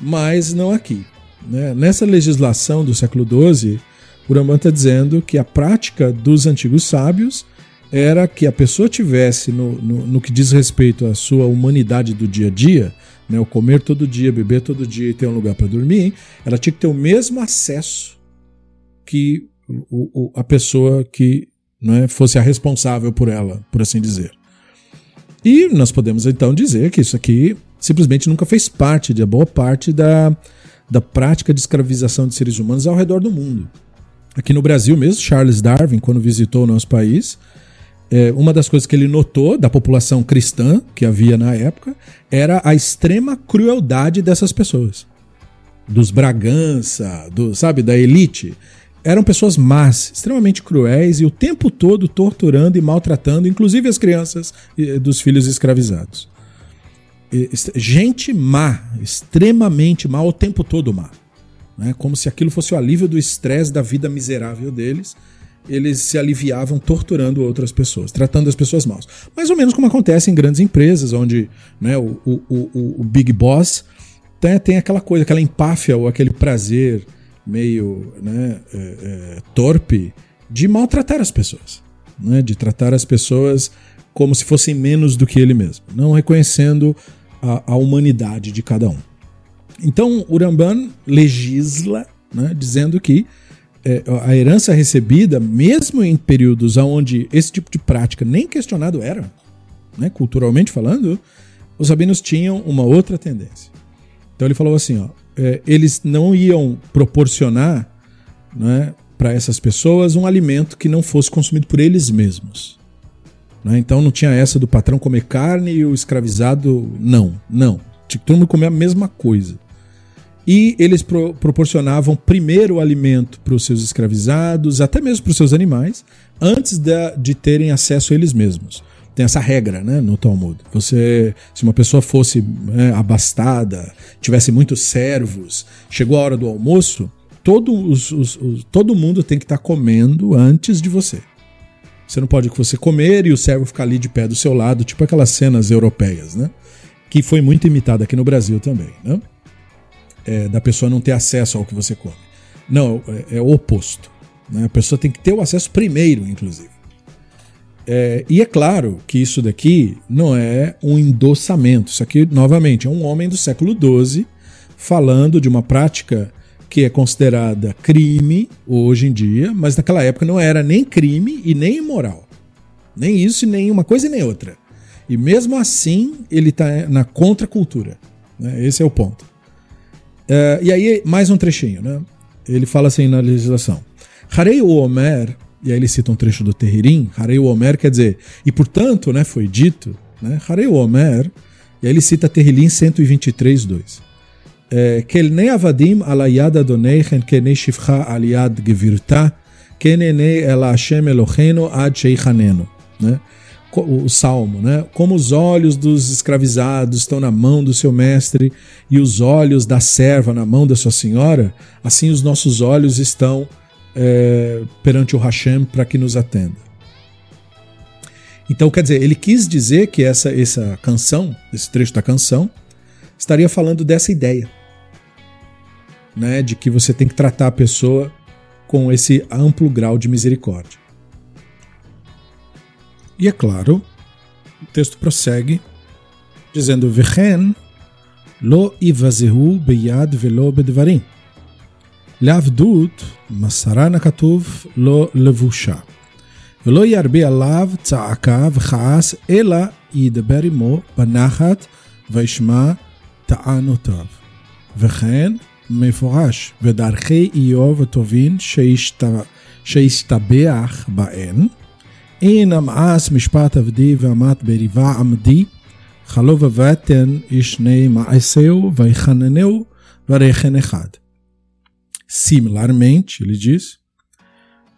mas não aqui. Né? Nessa legislação do século XII, o Rambam está dizendo que a prática dos antigos sábios era que a pessoa tivesse, no, no, no que diz respeito à sua humanidade do dia a dia, né, o comer todo dia, beber todo dia e ter um lugar para dormir, ela tinha que ter o mesmo acesso que o, o, a pessoa que né, fosse a responsável por ela, por assim dizer. E nós podemos então dizer que isso aqui simplesmente nunca fez parte de boa parte da, da prática de escravização de seres humanos ao redor do mundo. Aqui no Brasil mesmo, Charles Darwin, quando visitou o nosso país, é, uma das coisas que ele notou da população cristã que havia na época era a extrema crueldade dessas pessoas. Dos Bragança, do, sabe, da elite. Eram pessoas más, extremamente cruéis e o tempo todo torturando e maltratando, inclusive as crianças dos filhos escravizados. Gente má, extremamente má, o tempo todo má. Né? Como se aquilo fosse o alívio do estresse da vida miserável deles eles se aliviavam torturando outras pessoas, tratando as pessoas mal. Mais ou menos como acontece em grandes empresas, onde né, o, o, o, o Big Boss tem, tem, aquela coisa, aquela empáfia ou aquele prazer meio né, é, é, torpe de maltratar as pessoas, né, de tratar as pessoas como se fossem menos do que ele mesmo, não reconhecendo a, a humanidade de cada um. Então, Uramban legisla né, dizendo que é, a herança recebida, mesmo em períodos onde esse tipo de prática nem questionado era, né, culturalmente falando, os rabinos tinham uma outra tendência. Então ele falou assim: ó, é, eles não iam proporcionar né, para essas pessoas um alimento que não fosse consumido por eles mesmos. Né? Então não tinha essa do patrão comer carne e o escravizado não. Não. Tinha que todo mundo comer a mesma coisa. E eles pro, proporcionavam primeiro alimento para os seus escravizados, até mesmo para os seus animais, antes de, de terem acesso a eles mesmos. Tem essa regra né, no Talmud. Você, se uma pessoa fosse né, abastada, tivesse muitos servos, chegou a hora do almoço, todo, os, os, os, todo mundo tem que estar tá comendo antes de você. Você não pode que você comer e o servo ficar ali de pé do seu lado, tipo aquelas cenas europeias, né? Que foi muito imitada aqui no Brasil também, né? É, da pessoa não ter acesso ao que você come. Não, é, é o oposto. Né? A pessoa tem que ter o acesso primeiro, inclusive. É, e é claro que isso daqui não é um endossamento. Isso aqui, novamente, é um homem do século XII falando de uma prática que é considerada crime hoje em dia, mas naquela época não era nem crime e nem imoral. Nem isso, nem uma coisa e nem outra. E mesmo assim, ele está na contracultura. Né? Esse é o ponto. Uh, e aí, mais um trechinho, né? Ele fala assim na legislação: Harei o Omer, e aí ele cita um trecho do Terririm, Harei o Omer quer dizer, e portanto, né, foi dito, né? Harei o Omer, e aí ele cita Terrilim 123.2. Kelnei avadim alayad adoneichen kenei shifcha aliad gevirta kenenei el Hashem Eloheinu ad sheichanenu. Né? O salmo, né? Como os olhos dos escravizados estão na mão do seu mestre e os olhos da serva na mão da sua senhora, assim os nossos olhos estão é, perante o Hashem para que nos atenda. Então, quer dizer, ele quis dizer que essa, essa canção, esse trecho da canção, estaria falando dessa ideia né, de que você tem que tratar a pessoa com esse amplo grau de misericórdia. E é claro, o texto prossegue dizendo: Vechen lo ivazehu beyad velo bedvarim. לעבדות מסרה נכתוב לא לבושה. ולא ירבה עליו צעקה וכעס, אלא ידבר עמו בנחת וישמע טענותיו. וכן מפורש, ודרכי איוב הטובין שהשתבח בהן, אין המאס משפט עבדי ואמת בריבה עמדי, חלו ובטן ישני מעשהו ויחננהו ורחן אחד. Similarmente, ele diz,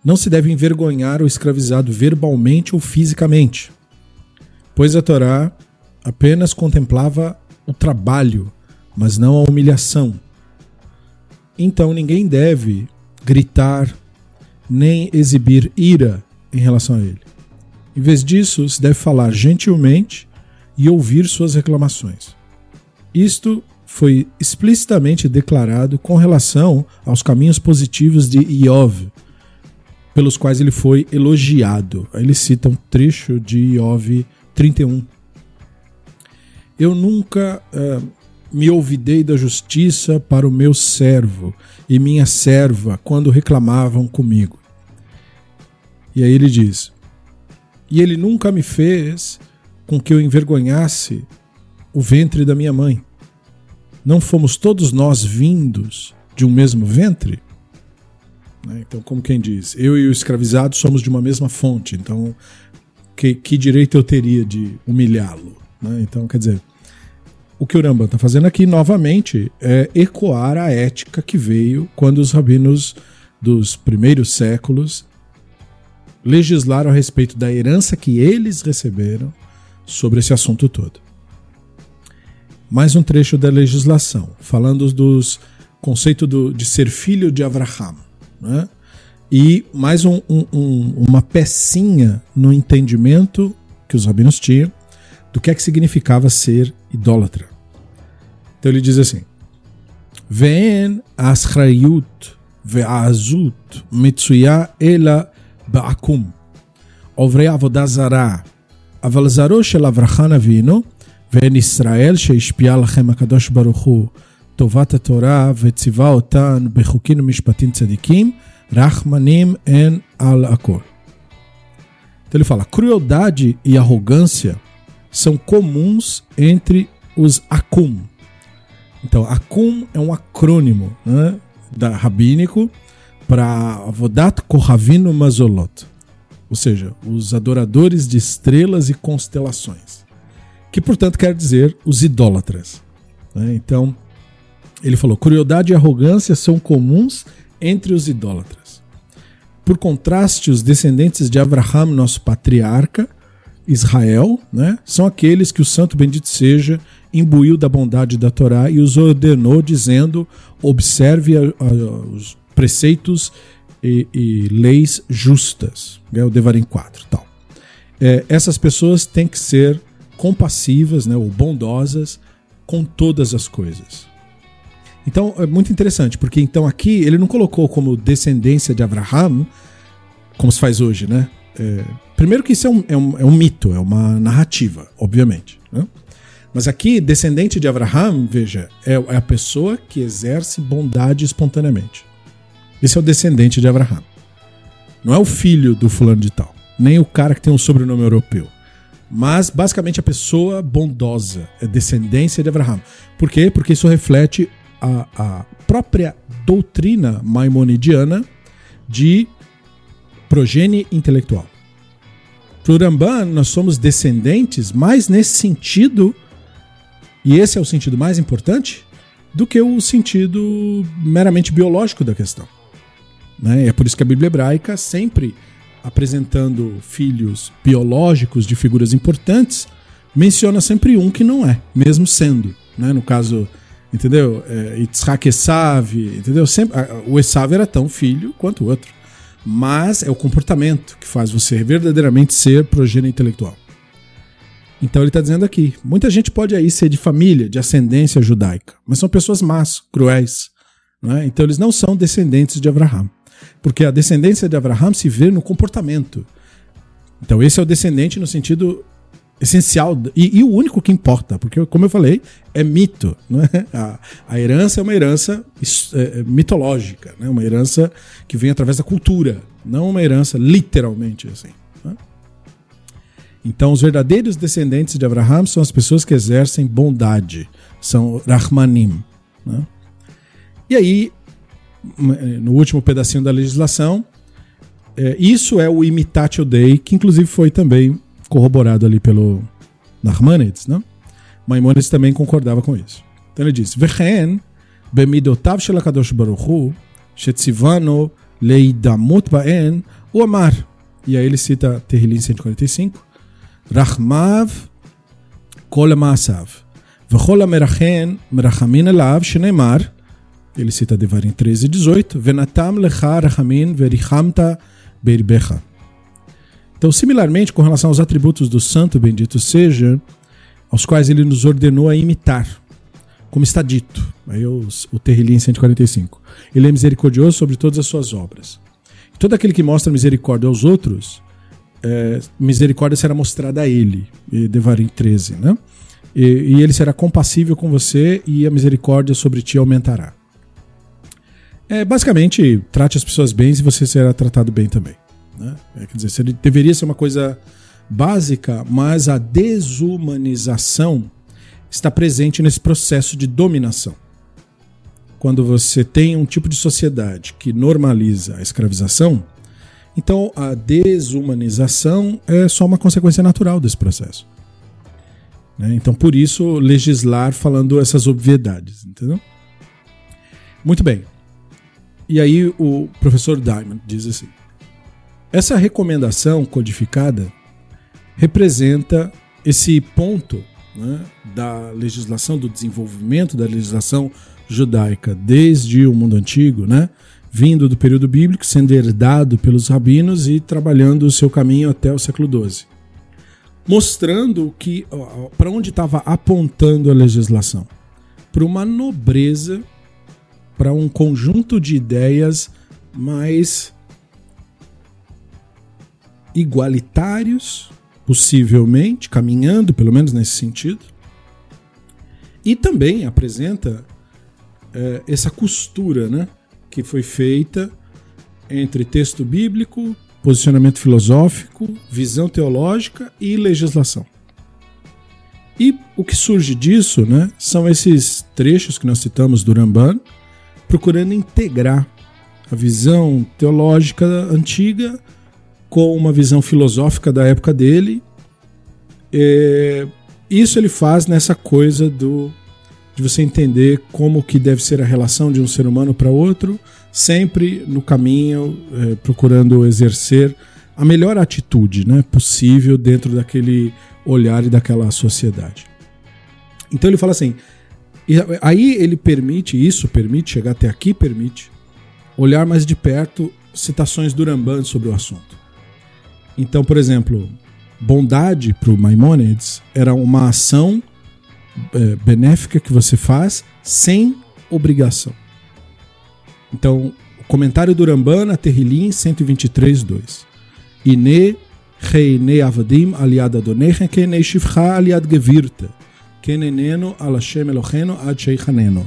não se deve envergonhar o escravizado verbalmente ou fisicamente, pois a Torá apenas contemplava o trabalho, mas não a humilhação então ninguém deve gritar nem exibir ira em relação a ele. Em vez disso, se deve falar gentilmente e ouvir suas reclamações. Isto foi explicitamente declarado com relação aos caminhos positivos de Iov, pelos quais ele foi elogiado. Ele cita um trecho de Iov 31. Eu nunca uh, me ouvidei da justiça para o meu servo e minha serva quando reclamavam comigo. E aí ele diz: E ele nunca me fez com que eu envergonhasse o ventre da minha mãe. Não fomos todos nós vindos de um mesmo ventre? Né? Então, como quem diz, eu e o escravizado somos de uma mesma fonte, então que, que direito eu teria de humilhá-lo? Né? Então, quer dizer, o que o Rambam está fazendo aqui, novamente, é ecoar a ética que veio quando os rabinos dos primeiros séculos legislaram a respeito da herança que eles receberam sobre esse assunto todo. Mais um trecho da legislação, falando dos conceito do, de ser filho de Abraham. Né? E mais um, um, uma pecinha no entendimento que os rabinos tinham do que é que significava ser idólatra. Então ele diz assim: Ve'en ashrayut ve'azut mitsuya ela ba'akum עוברי עבודה זרה, אבל זרו של אברהם אבינו, ואין ישראל שהשפיע לכם הקדוש ברוך הוא טובת התורה וציווה אותן בחוקים ומשפטים צדיקים, רחמנים אין על הכל. Então ele fala: crueldade e arrogância são comuns entre os Akum, Então, Akum é um acrônimo né, da rabínico para Avodat Kohavino Mazolot, ou seja, os adoradores de estrelas e constelações, que portanto quer dizer os idólatras. Né? Então, ele falou: crueldade e arrogância são comuns entre os idólatras. Por contraste, os descendentes de Abraham, nosso patriarca, Israel, né, são aqueles que o santo bendito seja imbuiu da bondade da Torá e os ordenou, dizendo: observe a, a, os preceitos e, e, leis justas. É o Devarim 4. Tal. É, essas pessoas têm que ser compassivas né, ou bondosas com todas as coisas. Então é muito interessante, porque então aqui ele não colocou como descendência de Abraham, como se faz hoje, né? É, primeiro que isso é um, é, um, é um mito, é uma narrativa, obviamente. Né? Mas aqui, descendente de Abraham, veja, é, é a pessoa que exerce bondade espontaneamente. Esse é o descendente de Abraham. Não é o filho do fulano de tal, nem o cara que tem um sobrenome europeu. Mas basicamente a pessoa bondosa é descendência de Abraham. Por quê? Porque isso reflete a, a própria doutrina maimonidiana de progenie intelectual. Para o Ramban, nós somos descendentes, mas nesse sentido, e esse é o sentido mais importante, do que o sentido meramente biológico da questão. Né? É por isso que a Bíblia hebraica, sempre apresentando filhos biológicos de figuras importantes, menciona sempre um que não é, mesmo sendo. Né? No caso, entendeu? É, Yitzhak Esav, entendeu? Sempre, o Esav era tão filho quanto o outro. Mas é o comportamento que faz você verdadeiramente ser progênio intelectual. Então ele está dizendo aqui: muita gente pode aí ser de família, de ascendência judaica, mas são pessoas más, cruéis. Né? Então eles não são descendentes de Abraham. Porque a descendência de Abraham se vê no comportamento. Então, esse é o descendente no sentido essencial e, e, o único que importa, porque, como eu falei, é mito. Não é? a, a herança é uma herança é, é, mitológica, né? uma herança que vem através da cultura, não uma herança literalmente assim. Né? Então, os verdadeiros descendentes de Abraham são as pessoas que exercem bondade, são Rahmanim. Né? E aí, no último pedacinho da legislação. É, isso é o imitatio Dei, que inclusive foi também corroborado ali pelo Nachmanides, né? Maimonides também concordava com isso. Então ele diz: Vechen bemidotav shel HaKadosh Baruch Hu, shetzivano leidamut ba'en, o amar. E aí ele cita Terrilim 145, Rachmav kol ma'asav, v'chol merachen merachamin elav, shenemar, ele cita Devarim 13 e 18. Venatam lecha rachamin verichamta. Então, similarmente, com relação aos atributos do santo, bendito seja, aos quais ele nos ordenou a imitar, como está dito, aí o, o Terrilim 145. Ele é misericordioso sobre todas as suas obras. Todo aquele que mostra misericórdia aos outros, é, misericórdia será mostrada a ele, Devarim 13, né? E, e ele será compassível com você e a misericórdia sobre ti aumentará. É, basicamente, trate as pessoas bem e você será tratado bem também. Né? É, quer dizer, deveria ser uma coisa básica, mas a desumanização está presente nesse processo de dominação. Quando você tem um tipo de sociedade que normaliza a escravização, então a desumanização é só uma consequência natural desse processo. Né? Então, por isso, legislar falando essas obviedades, entendeu? Muito bem. E aí o professor Diamond diz assim: essa recomendação codificada representa esse ponto né, da legislação, do desenvolvimento da legislação judaica desde o mundo antigo, né, vindo do período bíblico, sendo herdado pelos rabinos e trabalhando o seu caminho até o século XII. Mostrando que para onde estava apontando a legislação? Para uma nobreza para um conjunto de ideias mais igualitários, possivelmente, caminhando pelo menos nesse sentido. E também apresenta é, essa costura né, que foi feita entre texto bíblico, posicionamento filosófico, visão teológica e legislação. E o que surge disso né, são esses trechos que nós citamos do Ramban, procurando integrar a visão teológica antiga com uma visão filosófica da época dele. É, isso ele faz nessa coisa do de você entender como que deve ser a relação de um ser humano para outro, sempre no caminho é, procurando exercer a melhor atitude né, possível dentro daquele olhar e daquela sociedade. Então ele fala assim: e aí ele permite, isso permite, chegar até aqui permite, olhar mais de perto citações do Ramban sobre o assunto. Então, por exemplo, bondade para o Maimonides era uma ação é, benéfica que você faz sem obrigação. Então, comentário do Rambana, Terrilim 123.2. Ine reine avadim aliad adonechem kene shivcha aliad gevirta. Keneneno al Hashem Eloheno ad.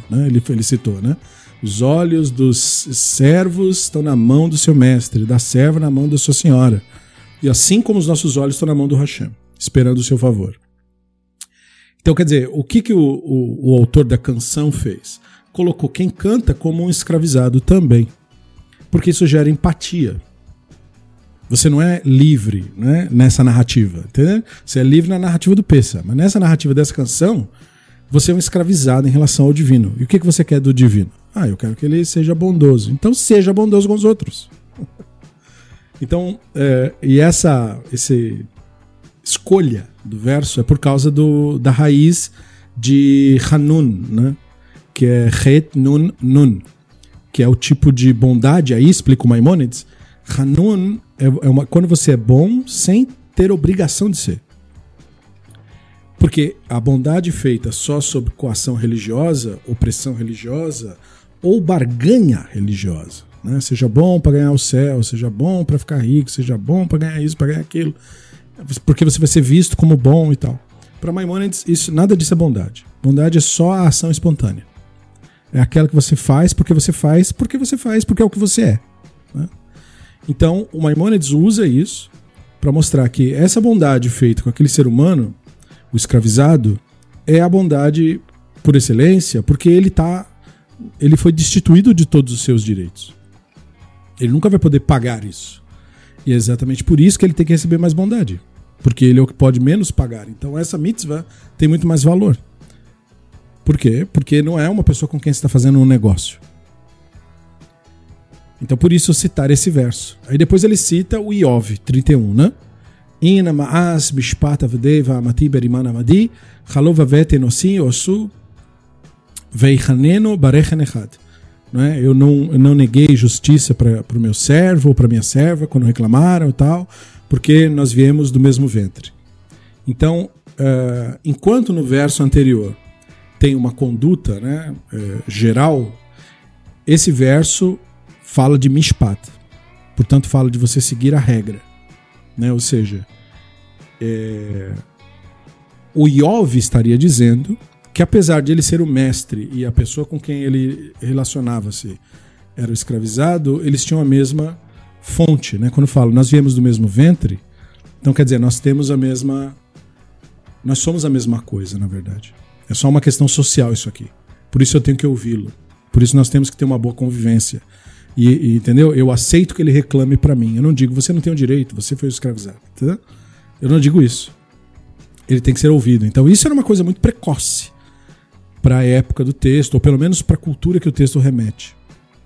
Né? Ele, ele citou, né? Os olhos dos servos estão na mão do seu mestre, da serva na mão da sua senhora. E assim como os nossos olhos estão na mão do Hashem, esperando o seu favor. Então, quer dizer, o que, que o, o, o autor da canção fez? Colocou quem canta como um escravizado também. Porque isso gera empatia. Você não é livre né, nessa narrativa. Entendeu? Você é livre na narrativa do Pessa. Mas nessa narrativa dessa canção, você é um escravizado em relação ao divino. E o que, que você quer do divino? Ah, eu quero que ele seja bondoso. Então seja bondoso com os outros. Então, é, e essa esse escolha do verso é por causa do, da raiz de Hanun, né? que é Het Nun Nun, que é o tipo de bondade, aí explica o Maimonides. Hanun é, é uma, quando você é bom sem ter obrigação de ser. Porque a bondade feita só sob coação religiosa, opressão religiosa ou barganha religiosa, né? seja bom para ganhar o céu, seja bom para ficar rico, seja bom para ganhar isso, para ganhar aquilo, porque você vai ser visto como bom e tal. Para Maimonides, isso nada disso é bondade. Bondade é só a ação espontânea. É aquela que você faz porque você faz, porque você faz, porque é o que você é. Né? Então, o Maimonides usa isso para mostrar que essa bondade feita com aquele ser humano, o escravizado, é a bondade por excelência, porque ele tá ele foi destituído de todos os seus direitos. Ele nunca vai poder pagar isso. E é exatamente por isso que ele tem que receber mais bondade. Porque ele é o que pode menos pagar. Então essa mitzvah tem muito mais valor. Por quê? Porque não é uma pessoa com quem você está fazendo um negócio. Então por isso citar esse verso. Aí depois ele cita o Iov 31, né? Osu veichaneno barechen echad. É? Eu, não, eu não neguei justiça para o meu servo ou para minha serva quando reclamaram e tal, porque nós viemos do mesmo ventre. Então, uh, enquanto no verso anterior tem uma conduta né, uh, geral, esse verso fala de mishpat. Portanto, fala de você seguir a regra. Né? Ou seja, é... o Iov estaria dizendo que apesar de ele ser o mestre e a pessoa com quem ele relacionava-se era o escravizado, eles tinham a mesma fonte. Né? Quando falo nós viemos do mesmo ventre, então quer dizer, nós temos a mesma. Nós somos a mesma coisa, na verdade. É só uma questão social isso aqui. Por isso eu tenho que ouvi-lo. Por isso nós temos que ter uma boa convivência. E, e, entendeu? Eu aceito que ele reclame para mim. Eu não digo, você não tem o direito, você foi escravizado. Entendeu? Eu não digo isso. Ele tem que ser ouvido. Então, isso era uma coisa muito precoce para a época do texto, ou pelo menos para a cultura que o texto remete.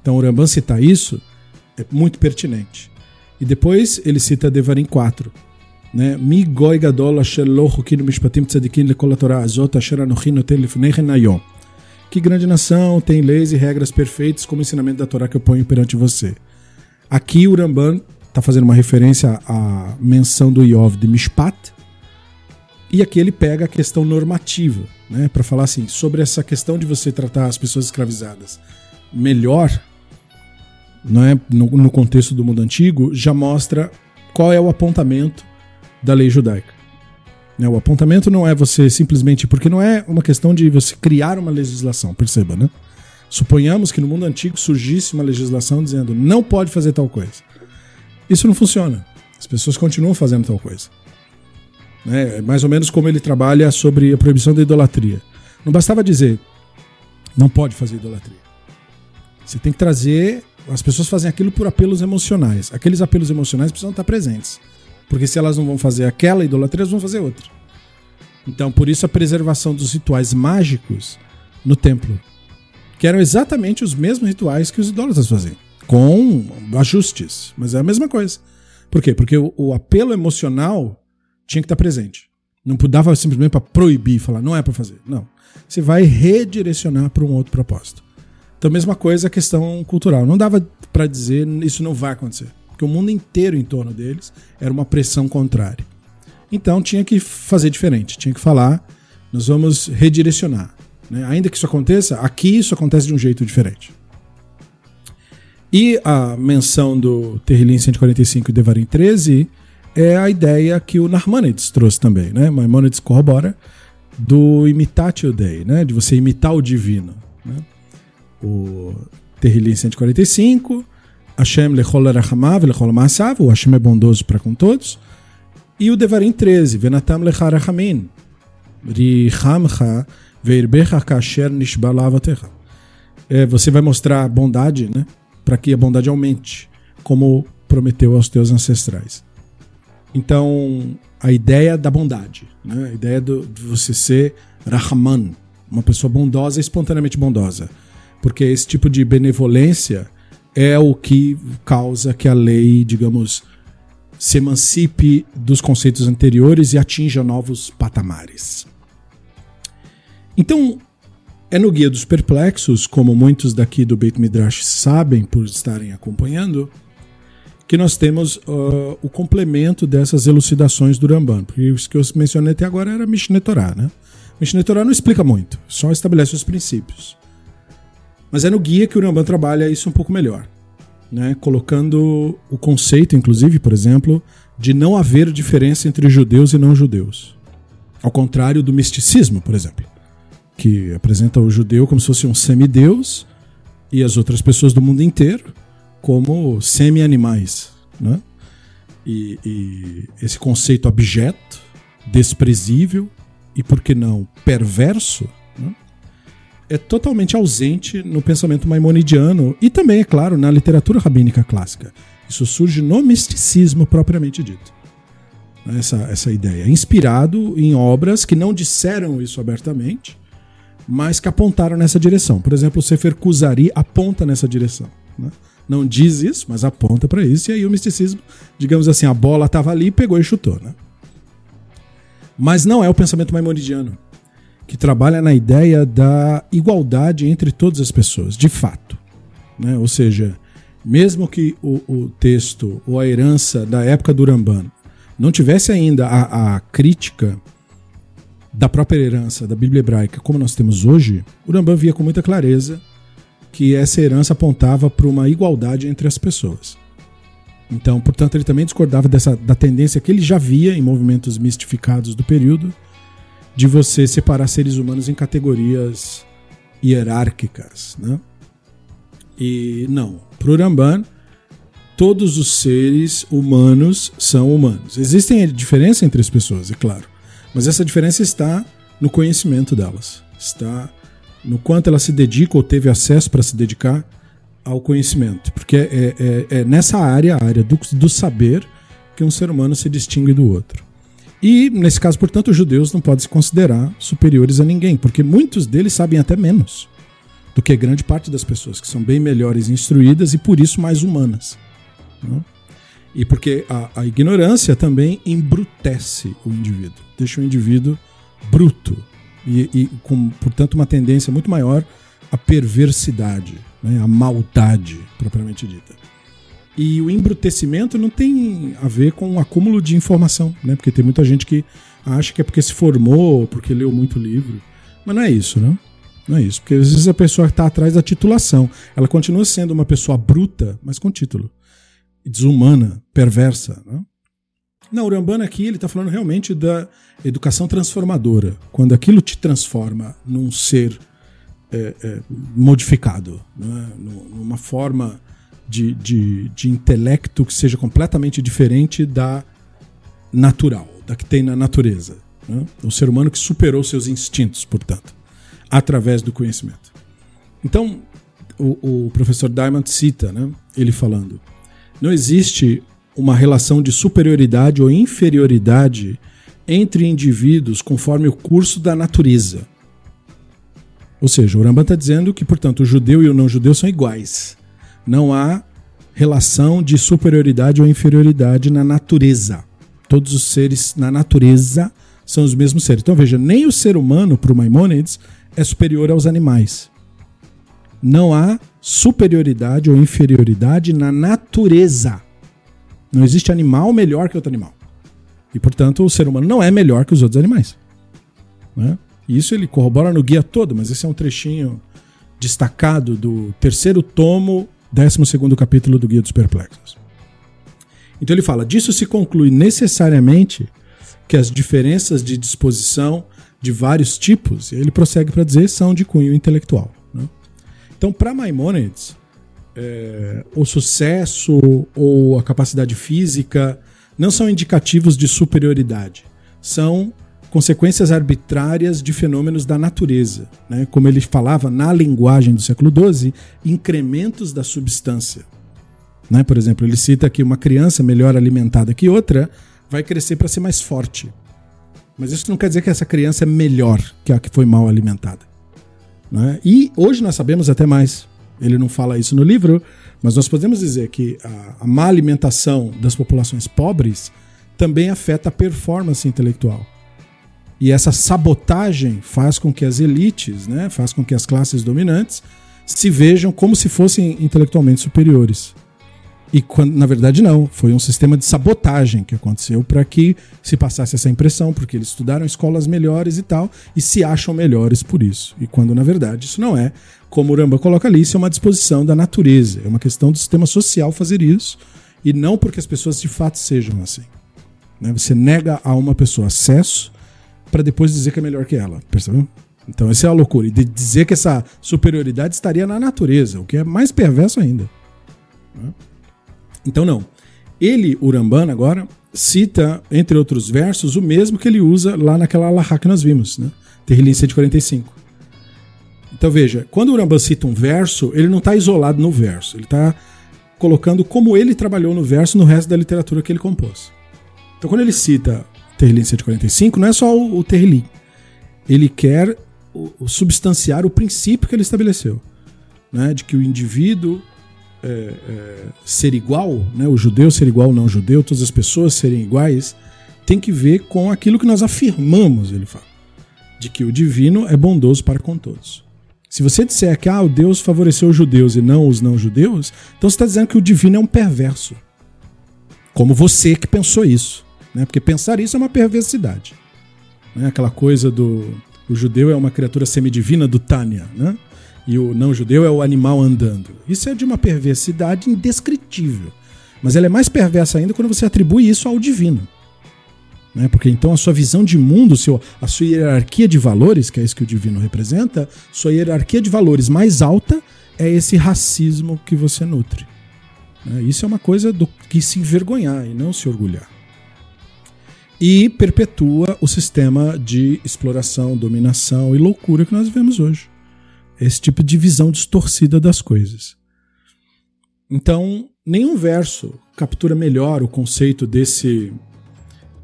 Então, o Rambam citar isso é muito pertinente. E depois ele cita Devarim 4. Né? Mi gadol mishpatim que grande nação tem leis e regras perfeitas como ensinamento da Torá que eu ponho perante você. Aqui o Ramban está fazendo uma referência à menção do Iov de Mishpat, e aqui ele pega a questão normativa, né, para falar assim, sobre essa questão de você tratar as pessoas escravizadas melhor, não é, no, no contexto do mundo antigo, já mostra qual é o apontamento da lei judaica. Né? O apontamento não é você simplesmente. Porque não é uma questão de você criar uma legislação, perceba, né? Suponhamos que no mundo antigo surgisse uma legislação dizendo não pode fazer tal coisa. Isso não funciona. As pessoas continuam fazendo tal coisa. Né? É mais ou menos como ele trabalha sobre a proibição da idolatria. Não bastava dizer não pode fazer idolatria. Você tem que trazer. As pessoas fazem aquilo por apelos emocionais. Aqueles apelos emocionais precisam estar presentes. Porque se elas não vão fazer aquela idolatria, elas vão fazer outra. Então, por isso a preservação dos rituais mágicos no templo, que eram exatamente os mesmos rituais que os idólatras faziam, com ajustes, mas é a mesma coisa. Por quê? Porque o, o apelo emocional tinha que estar presente. Não dava simplesmente para proibir, falar, não é para fazer. Não. Você vai redirecionar para um outro propósito. Então, mesma coisa a questão cultural. Não dava para dizer isso não vai acontecer porque o mundo inteiro em torno deles era uma pressão contrária. Então tinha que fazer diferente, tinha que falar, nós vamos redirecionar. Né? Ainda que isso aconteça, aqui isso acontece de um jeito diferente. E a menção do Terrilim 145 e Devarim 13 é a ideia que o Narmanides trouxe também, né? Maimonides corrobora do imitatio Dei, né? De você imitar o divino. Né? O Terrilim 145, Hashem lechol rachamav lechol maasav, o Hashem é bondoso para com todos. E o Devarim 13, Venatam lechar rachamin, richamcha veirbecha kasher nishba lavatecha. É, você vai mostrar bondade, né? Para que a bondade aumente, como prometeu aos teus ancestrais. Então, a ideia da bondade, né? a ideia do, de você ser Rahman, uma pessoa bondosa, espontaneamente bondosa. Porque esse tipo de benevolência é o que causa que a lei, digamos, se emancipe dos conceitos anteriores e atinja novos patamares. Então, é no Guia dos Perplexos, como muitos daqui do Beit Midrash sabem por estarem acompanhando, que nós temos uh, o complemento dessas elucidações do Ramban. Porque isso que eu mencionei até agora era Mishneh Torah, né? Mishneh Torah não explica muito, só estabelece os princípios. Mas é no guia que o Ramban trabalha isso um pouco melhor, né? colocando o conceito, inclusive, por exemplo, de não haver diferença entre judeus e não judeus. Ao contrário do misticismo, por exemplo, que apresenta o judeu como se fosse um semideus e as outras pessoas do mundo inteiro como semi-animais. Né? E, e, esse conceito abjeto, desprezível e, por que não, perverso? É totalmente ausente no pensamento maimonidiano e também, é claro, na literatura rabínica clássica. Isso surge no misticismo propriamente dito. Essa, essa ideia. Inspirado em obras que não disseram isso abertamente, mas que apontaram nessa direção. Por exemplo, o Sefer Kuzari aponta nessa direção. Né? não diz isso, mas aponta para isso, e aí o misticismo, digamos assim, a bola estava ali, pegou e chutou. Né? Mas não é o pensamento maimonidiano, que trabalha na ideia da igualdade entre todas as pessoas, de fato. Né? Ou seja, mesmo que o, o, texto ou a herança da época do Ramban não tivesse ainda a, a crítica da própria herança da Bíblia hebraica como nós temos hoje, o Ramban via com muita clareza que essa herança apontava para uma igualdade entre as pessoas. Então, portanto, ele também discordava dessa, da tendência que ele já via em movimentos mistificados do período de você separar seres humanos em categorias hierárquicas. Né? E não, para o Ramban, todos os seres humanos são humanos. Existem diferenças entre as pessoas, é claro, mas essa diferença está no conhecimento delas, está no quanto ela se dedica ou teve acesso para se dedicar ao conhecimento. Porque é, é, é nessa área, a área do, do, saber, que um ser humano se distingue do outro. E, nesse caso, portanto, os judeus não podem se considerar superiores a ninguém, porque muitos deles sabem até menos do que grande parte das pessoas, que são bem melhores instruídas e, por isso, mais humanas. Né? E porque a, a ignorância também embrutece o indivíduo, deixa o indivíduo bruto, e, e com, portanto, uma tendência muito maior à perversidade, né, à maldade, propriamente dita. E o embrutecimento não tem a ver com o acúmulo de informação, né? Porque tem muita gente que acha que é porque se formou, porque leu muito livro. Mas não é isso, né? Não é isso. Porque às vezes a pessoa está atrás da titulação. Ela continua sendo uma pessoa bruta, mas com título. Desumana, perversa. Né? O Urambana aqui ele está falando realmente da educação transformadora, quando aquilo te transforma num ser é, é, modificado, né? numa forma de, de, de intelecto que seja completamente diferente da natural, da que tem na natureza. Né? O ser humano que superou seus instintos, portanto, através do conhecimento. Então, o, o professor Diamond cita, né, ele falando: não existe uma relação de superioridade ou inferioridade entre indivíduos conforme o curso da natureza. Ou seja, o Rambam está dizendo que, portanto, o judeu e o não judeu são iguais. Não há relação de superioridade ou inferioridade na natureza. Todos os seres na natureza são os mesmos seres. Então veja, nem o ser humano, para o Maimonides, é superior aos animais. Não há superioridade ou inferioridade na natureza. Não existe animal melhor que outro animal. E, portanto, o ser humano não é melhor que os outros animais. Né? Isso ele corrobora no guia todo, mas esse é um trechinho destacado do terceiro tomo, décimo segundo capítulo do Guia dos Perplexos. Então ele fala: disso se conclui necessariamente que as diferenças de disposição de vários tipos, e ele prossegue para dizer, são de cunho intelectual. Né? Então, para Maimonides, é, o sucesso ou a capacidade física não são indicativos de superioridade, são consequências arbitrárias de fenômenos da natureza. Né? Como ele falava na linguagem do século XII, incrementos da substância. Né? Por exemplo, ele cita que uma criança melhor alimentada que outra vai crescer para ser mais forte. Mas isso não quer dizer que essa criança é melhor que a que foi mal alimentada. Né? E hoje nós sabemos até mais. Ele não fala isso no livro, mas nós podemos dizer que a, a má alimentação das populações pobres também afeta a performance intelectual. E essa sabotagem faz com que as elites, né, faz com que as classes dominantes se vejam como se fossem intelectualmente superiores. E quando, na verdade não, foi um sistema de sabotagem que aconteceu para que se passasse essa impressão, porque eles estudaram escolas melhores e tal, e se acham melhores por isso. E quando na verdade isso não é, como o Ramba coloca ali, isso é uma disposição da natureza, é uma questão do sistema social fazer isso, e não porque as pessoas de fato sejam assim. Né? Você nega a uma pessoa acesso para depois dizer que é melhor que ela, percebeu? Então essa é a loucura, e de dizer que essa superioridade estaria na natureza, o que é mais perverso ainda. Né? Então, não. Ele, Urambana, agora, cita, entre outros versos, o mesmo que ele usa lá naquela Alahá que nós vimos, né? Terrilim 145. Então veja, quando o Urambana cita um verso, ele não está isolado no verso, ele está colocando como ele trabalhou no verso no resto da literatura que ele compôs. Então quando ele cita Terrilim 145, não é só o, o. Ele quer o, o substanciar o princípio que ele estabeleceu, né? de que o indivíduo é, é, ser igual, né, o judeu ser igual ao não judeu, todas as pessoas serem iguais, tem que ver com aquilo que nós afirmamos, ele fala, de que o divino é bondoso para com todos. Se você disser que ah, o Deus favoreceu os judeus e não os não judeus, então você está dizendo que o divino é um perverso. Como você que pensou isso. Né? Porque pensar isso é uma perversidade. Né? Aquela coisa do. O judeu é uma criatura semidivina do Tânia. Né? e o não judeu é o animal andando. Isso é de uma perversidade indescritível. Mas ela é mais perversa ainda quando você atribui isso ao divino. Né? Porque então a sua visão de mundo, seu, a sua hierarquia de valores, que é isso que o divino representa, sua hierarquia de valores mais alta é esse racismo que você nutre. Né? Isso é uma coisa do que se envergonhar e não se orgulhar. E perpetua o sistema de exploração, dominação e loucura que nós vemos hoje esse tipo de visão distorcida das coisas. Então, nenhum verso captura melhor o conceito desse,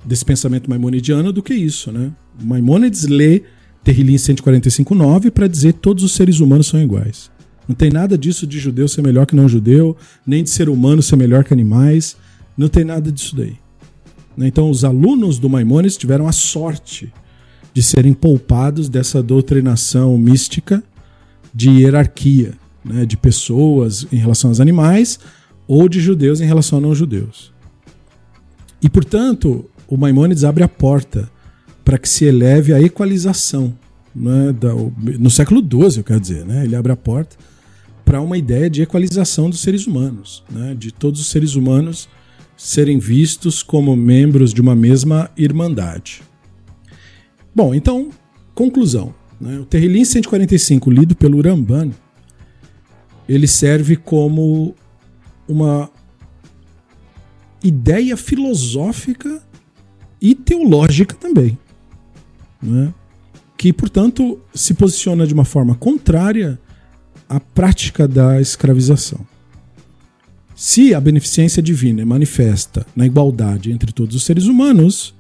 desse pensamento maimonidiano do que isso. Né? Maimonides lê Terrilim 145.9 para dizer que todos os seres humanos são iguais. Não tem nada disso de judeu ser melhor que não judeu, nem de ser humano ser melhor que animais. Não tem nada disso daí. Né? Então, os alunos do Maimonides tiveram a sorte de serem poupados dessa doutrinação mística de hierarquia, né, de pessoas em relação aos animais ou de judeus em relação a não judeus. E, portanto, o Maimônides abre a porta para que se eleve a equalização. Né, no século XII, eu quero dizer, né, ele abre a porta para uma ideia de equalização dos seres humanos, né, de todos os seres humanos serem vistos como membros de uma mesma irmandade. Bom, então, conclusão. Né? O Terrilim 145, lido pelo Ramban, ele serve como uma ideia filosófica e teológica também, né? que, portanto, se posiciona de uma forma contrária à prática da escravização. Se a beneficência divina é manifesta na igualdade entre todos os seres humanos,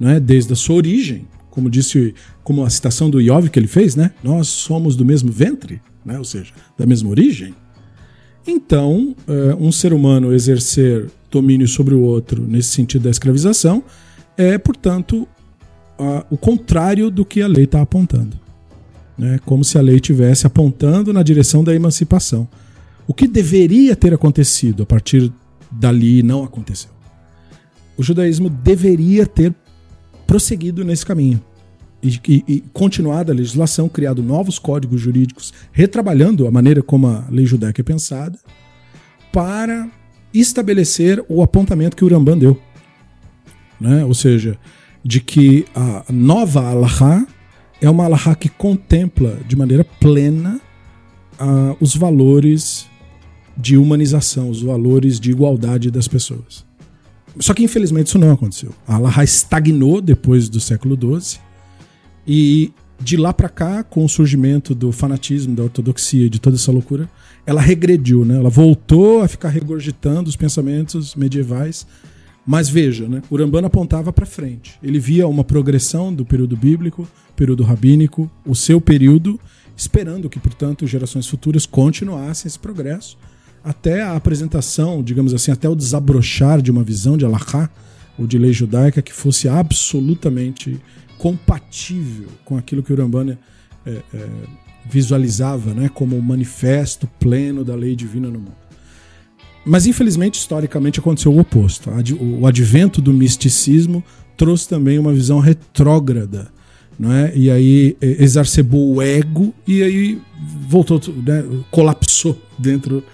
né, desde a sua origem, como disse, como a citação do Iov que ele fez, né? Nós somos do mesmo ventre, né? Ou seja, da mesma origem. Então, uh, um ser humano exercer domínio sobre o outro nesse sentido da escravização é, portanto, o contrário do que a lei está apontando. Né? Como se a lei estivesse apontando na direção da emancipação. O que deveria ter acontecido a partir dali não aconteceu. O judaísmo deveria ter prosseguido nesse caminho. e, e, e, continuada a legislação, criado novos códigos jurídicos, retrabalhando a maneira como a lei judaica é pensada, para estabelecer o apontamento que o Rambam deu. Né? Ou seja, de que a nova Allahá é uma Allahá que contempla de maneira plena uh, os valores de humanização, os valores de igualdade das pessoas. Só que infelizmente isso não aconteceu. A Allahá estagnou depois do século XII e de lá para cá, com o surgimento do fanatismo, da ortodoxia, de toda essa loucura, ela regrediu, né? Ela voltou a ficar regurgitando os pensamentos medievais. Mas veja, né? Urambano apontava para frente. Ele via uma progressão do período bíblico, período rabínico, o seu período, esperando que, portanto, gerações futuras continuassem esse progresso até a apresentação, digamos assim, até o desabrochar de uma visão de Allahá ou de lei judaica que fosse absolutamente compatível com aquilo que o Rambana é, é, visualizava né, como o manifesto pleno da lei divina no mundo. Mas, infelizmente, historicamente aconteceu o oposto. O advento do misticismo trouxe também uma visão retrógrada. Né? E aí exacerbou o ego e aí voltou, né, colapsou dentro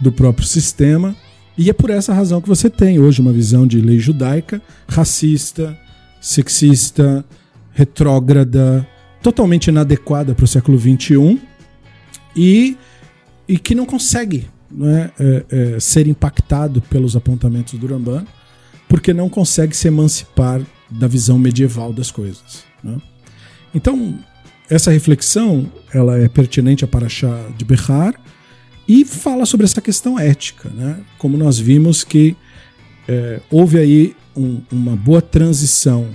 do próprio sistema. E é por essa razão que você tem hoje uma visão de lei judaica racista, sexista, retrógrada, totalmente inadequada para o século XXI e, e que não consegue não é, é, ser impactado pelos apontamentos do Ramban, porque não consegue se emancipar da visão medieval das coisas. Né? Então, essa reflexão ela é pertinente a Paraxá de Behar, e fala sobre essa questão ética, né? Como nós vimos que é, houve aí um, uma boa transição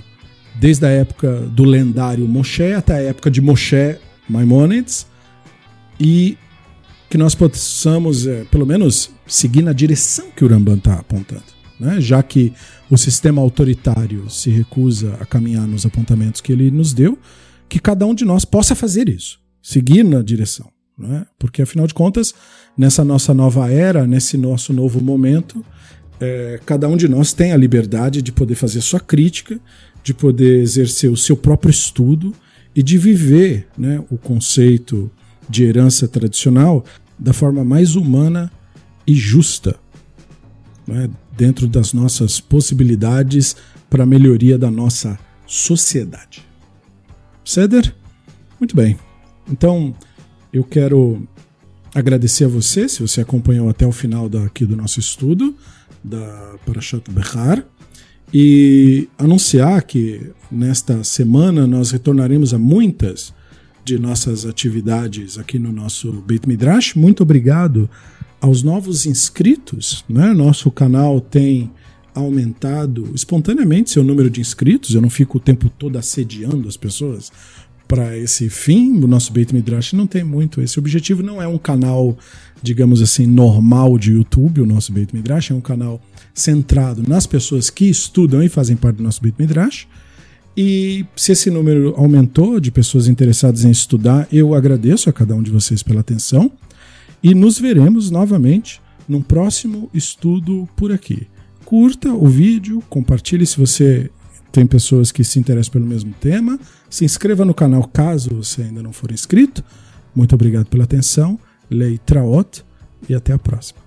desde a época do lendário Moshe até a época de Moshe Maimonides e que nós possamos, é, pelo menos, seguir na direção que o Ramban está apontando. Né? Já que o sistema autoritário se recusa a caminhar nos apontamentos que ele nos deu, que cada um de nós possa fazer isso, seguir na direção. Né? Porque, afinal de contas, nessa nossa nova era, nesse nosso novo momento, é, cada um de nós tem a liberdade de poder fazer sua crítica, de poder exercer o seu próprio estudo e de viver né, o conceito de herança tradicional da forma mais humana e justa, né, dentro das nossas possibilidades para a melhoria da nossa sociedade. Ceder? Muito bem. Então, eu quero agradecer a você, se você acompanhou até o final daqui do nosso estudo, da Parashat Behar, e anunciar que nesta semana nós retornaremos a muitas de nossas atividades aqui no nosso Beit Midrash. Muito obrigado aos novos inscritos. Né? Nosso canal tem aumentado espontaneamente seu número de inscritos. Eu não fico o tempo todo assediando as pessoas para esse fim. O nosso Beit Midrash não tem muito esse objetivo. Não é um canal, digamos assim, normal de YouTube. O nosso Beit Midrash é um canal centrado nas pessoas que estudam e fazem parte do nosso Beit Midrash. E se esse número aumentou de pessoas interessadas em estudar, eu agradeço a cada um de vocês pela atenção e nos veremos novamente num próximo estudo por aqui. Curta o vídeo, compartilhe se você tem pessoas que se interessam pelo mesmo tema. Se inscreva no canal caso você ainda não for inscrito. Muito obrigado pela atenção. Lei Traot e até a próxima.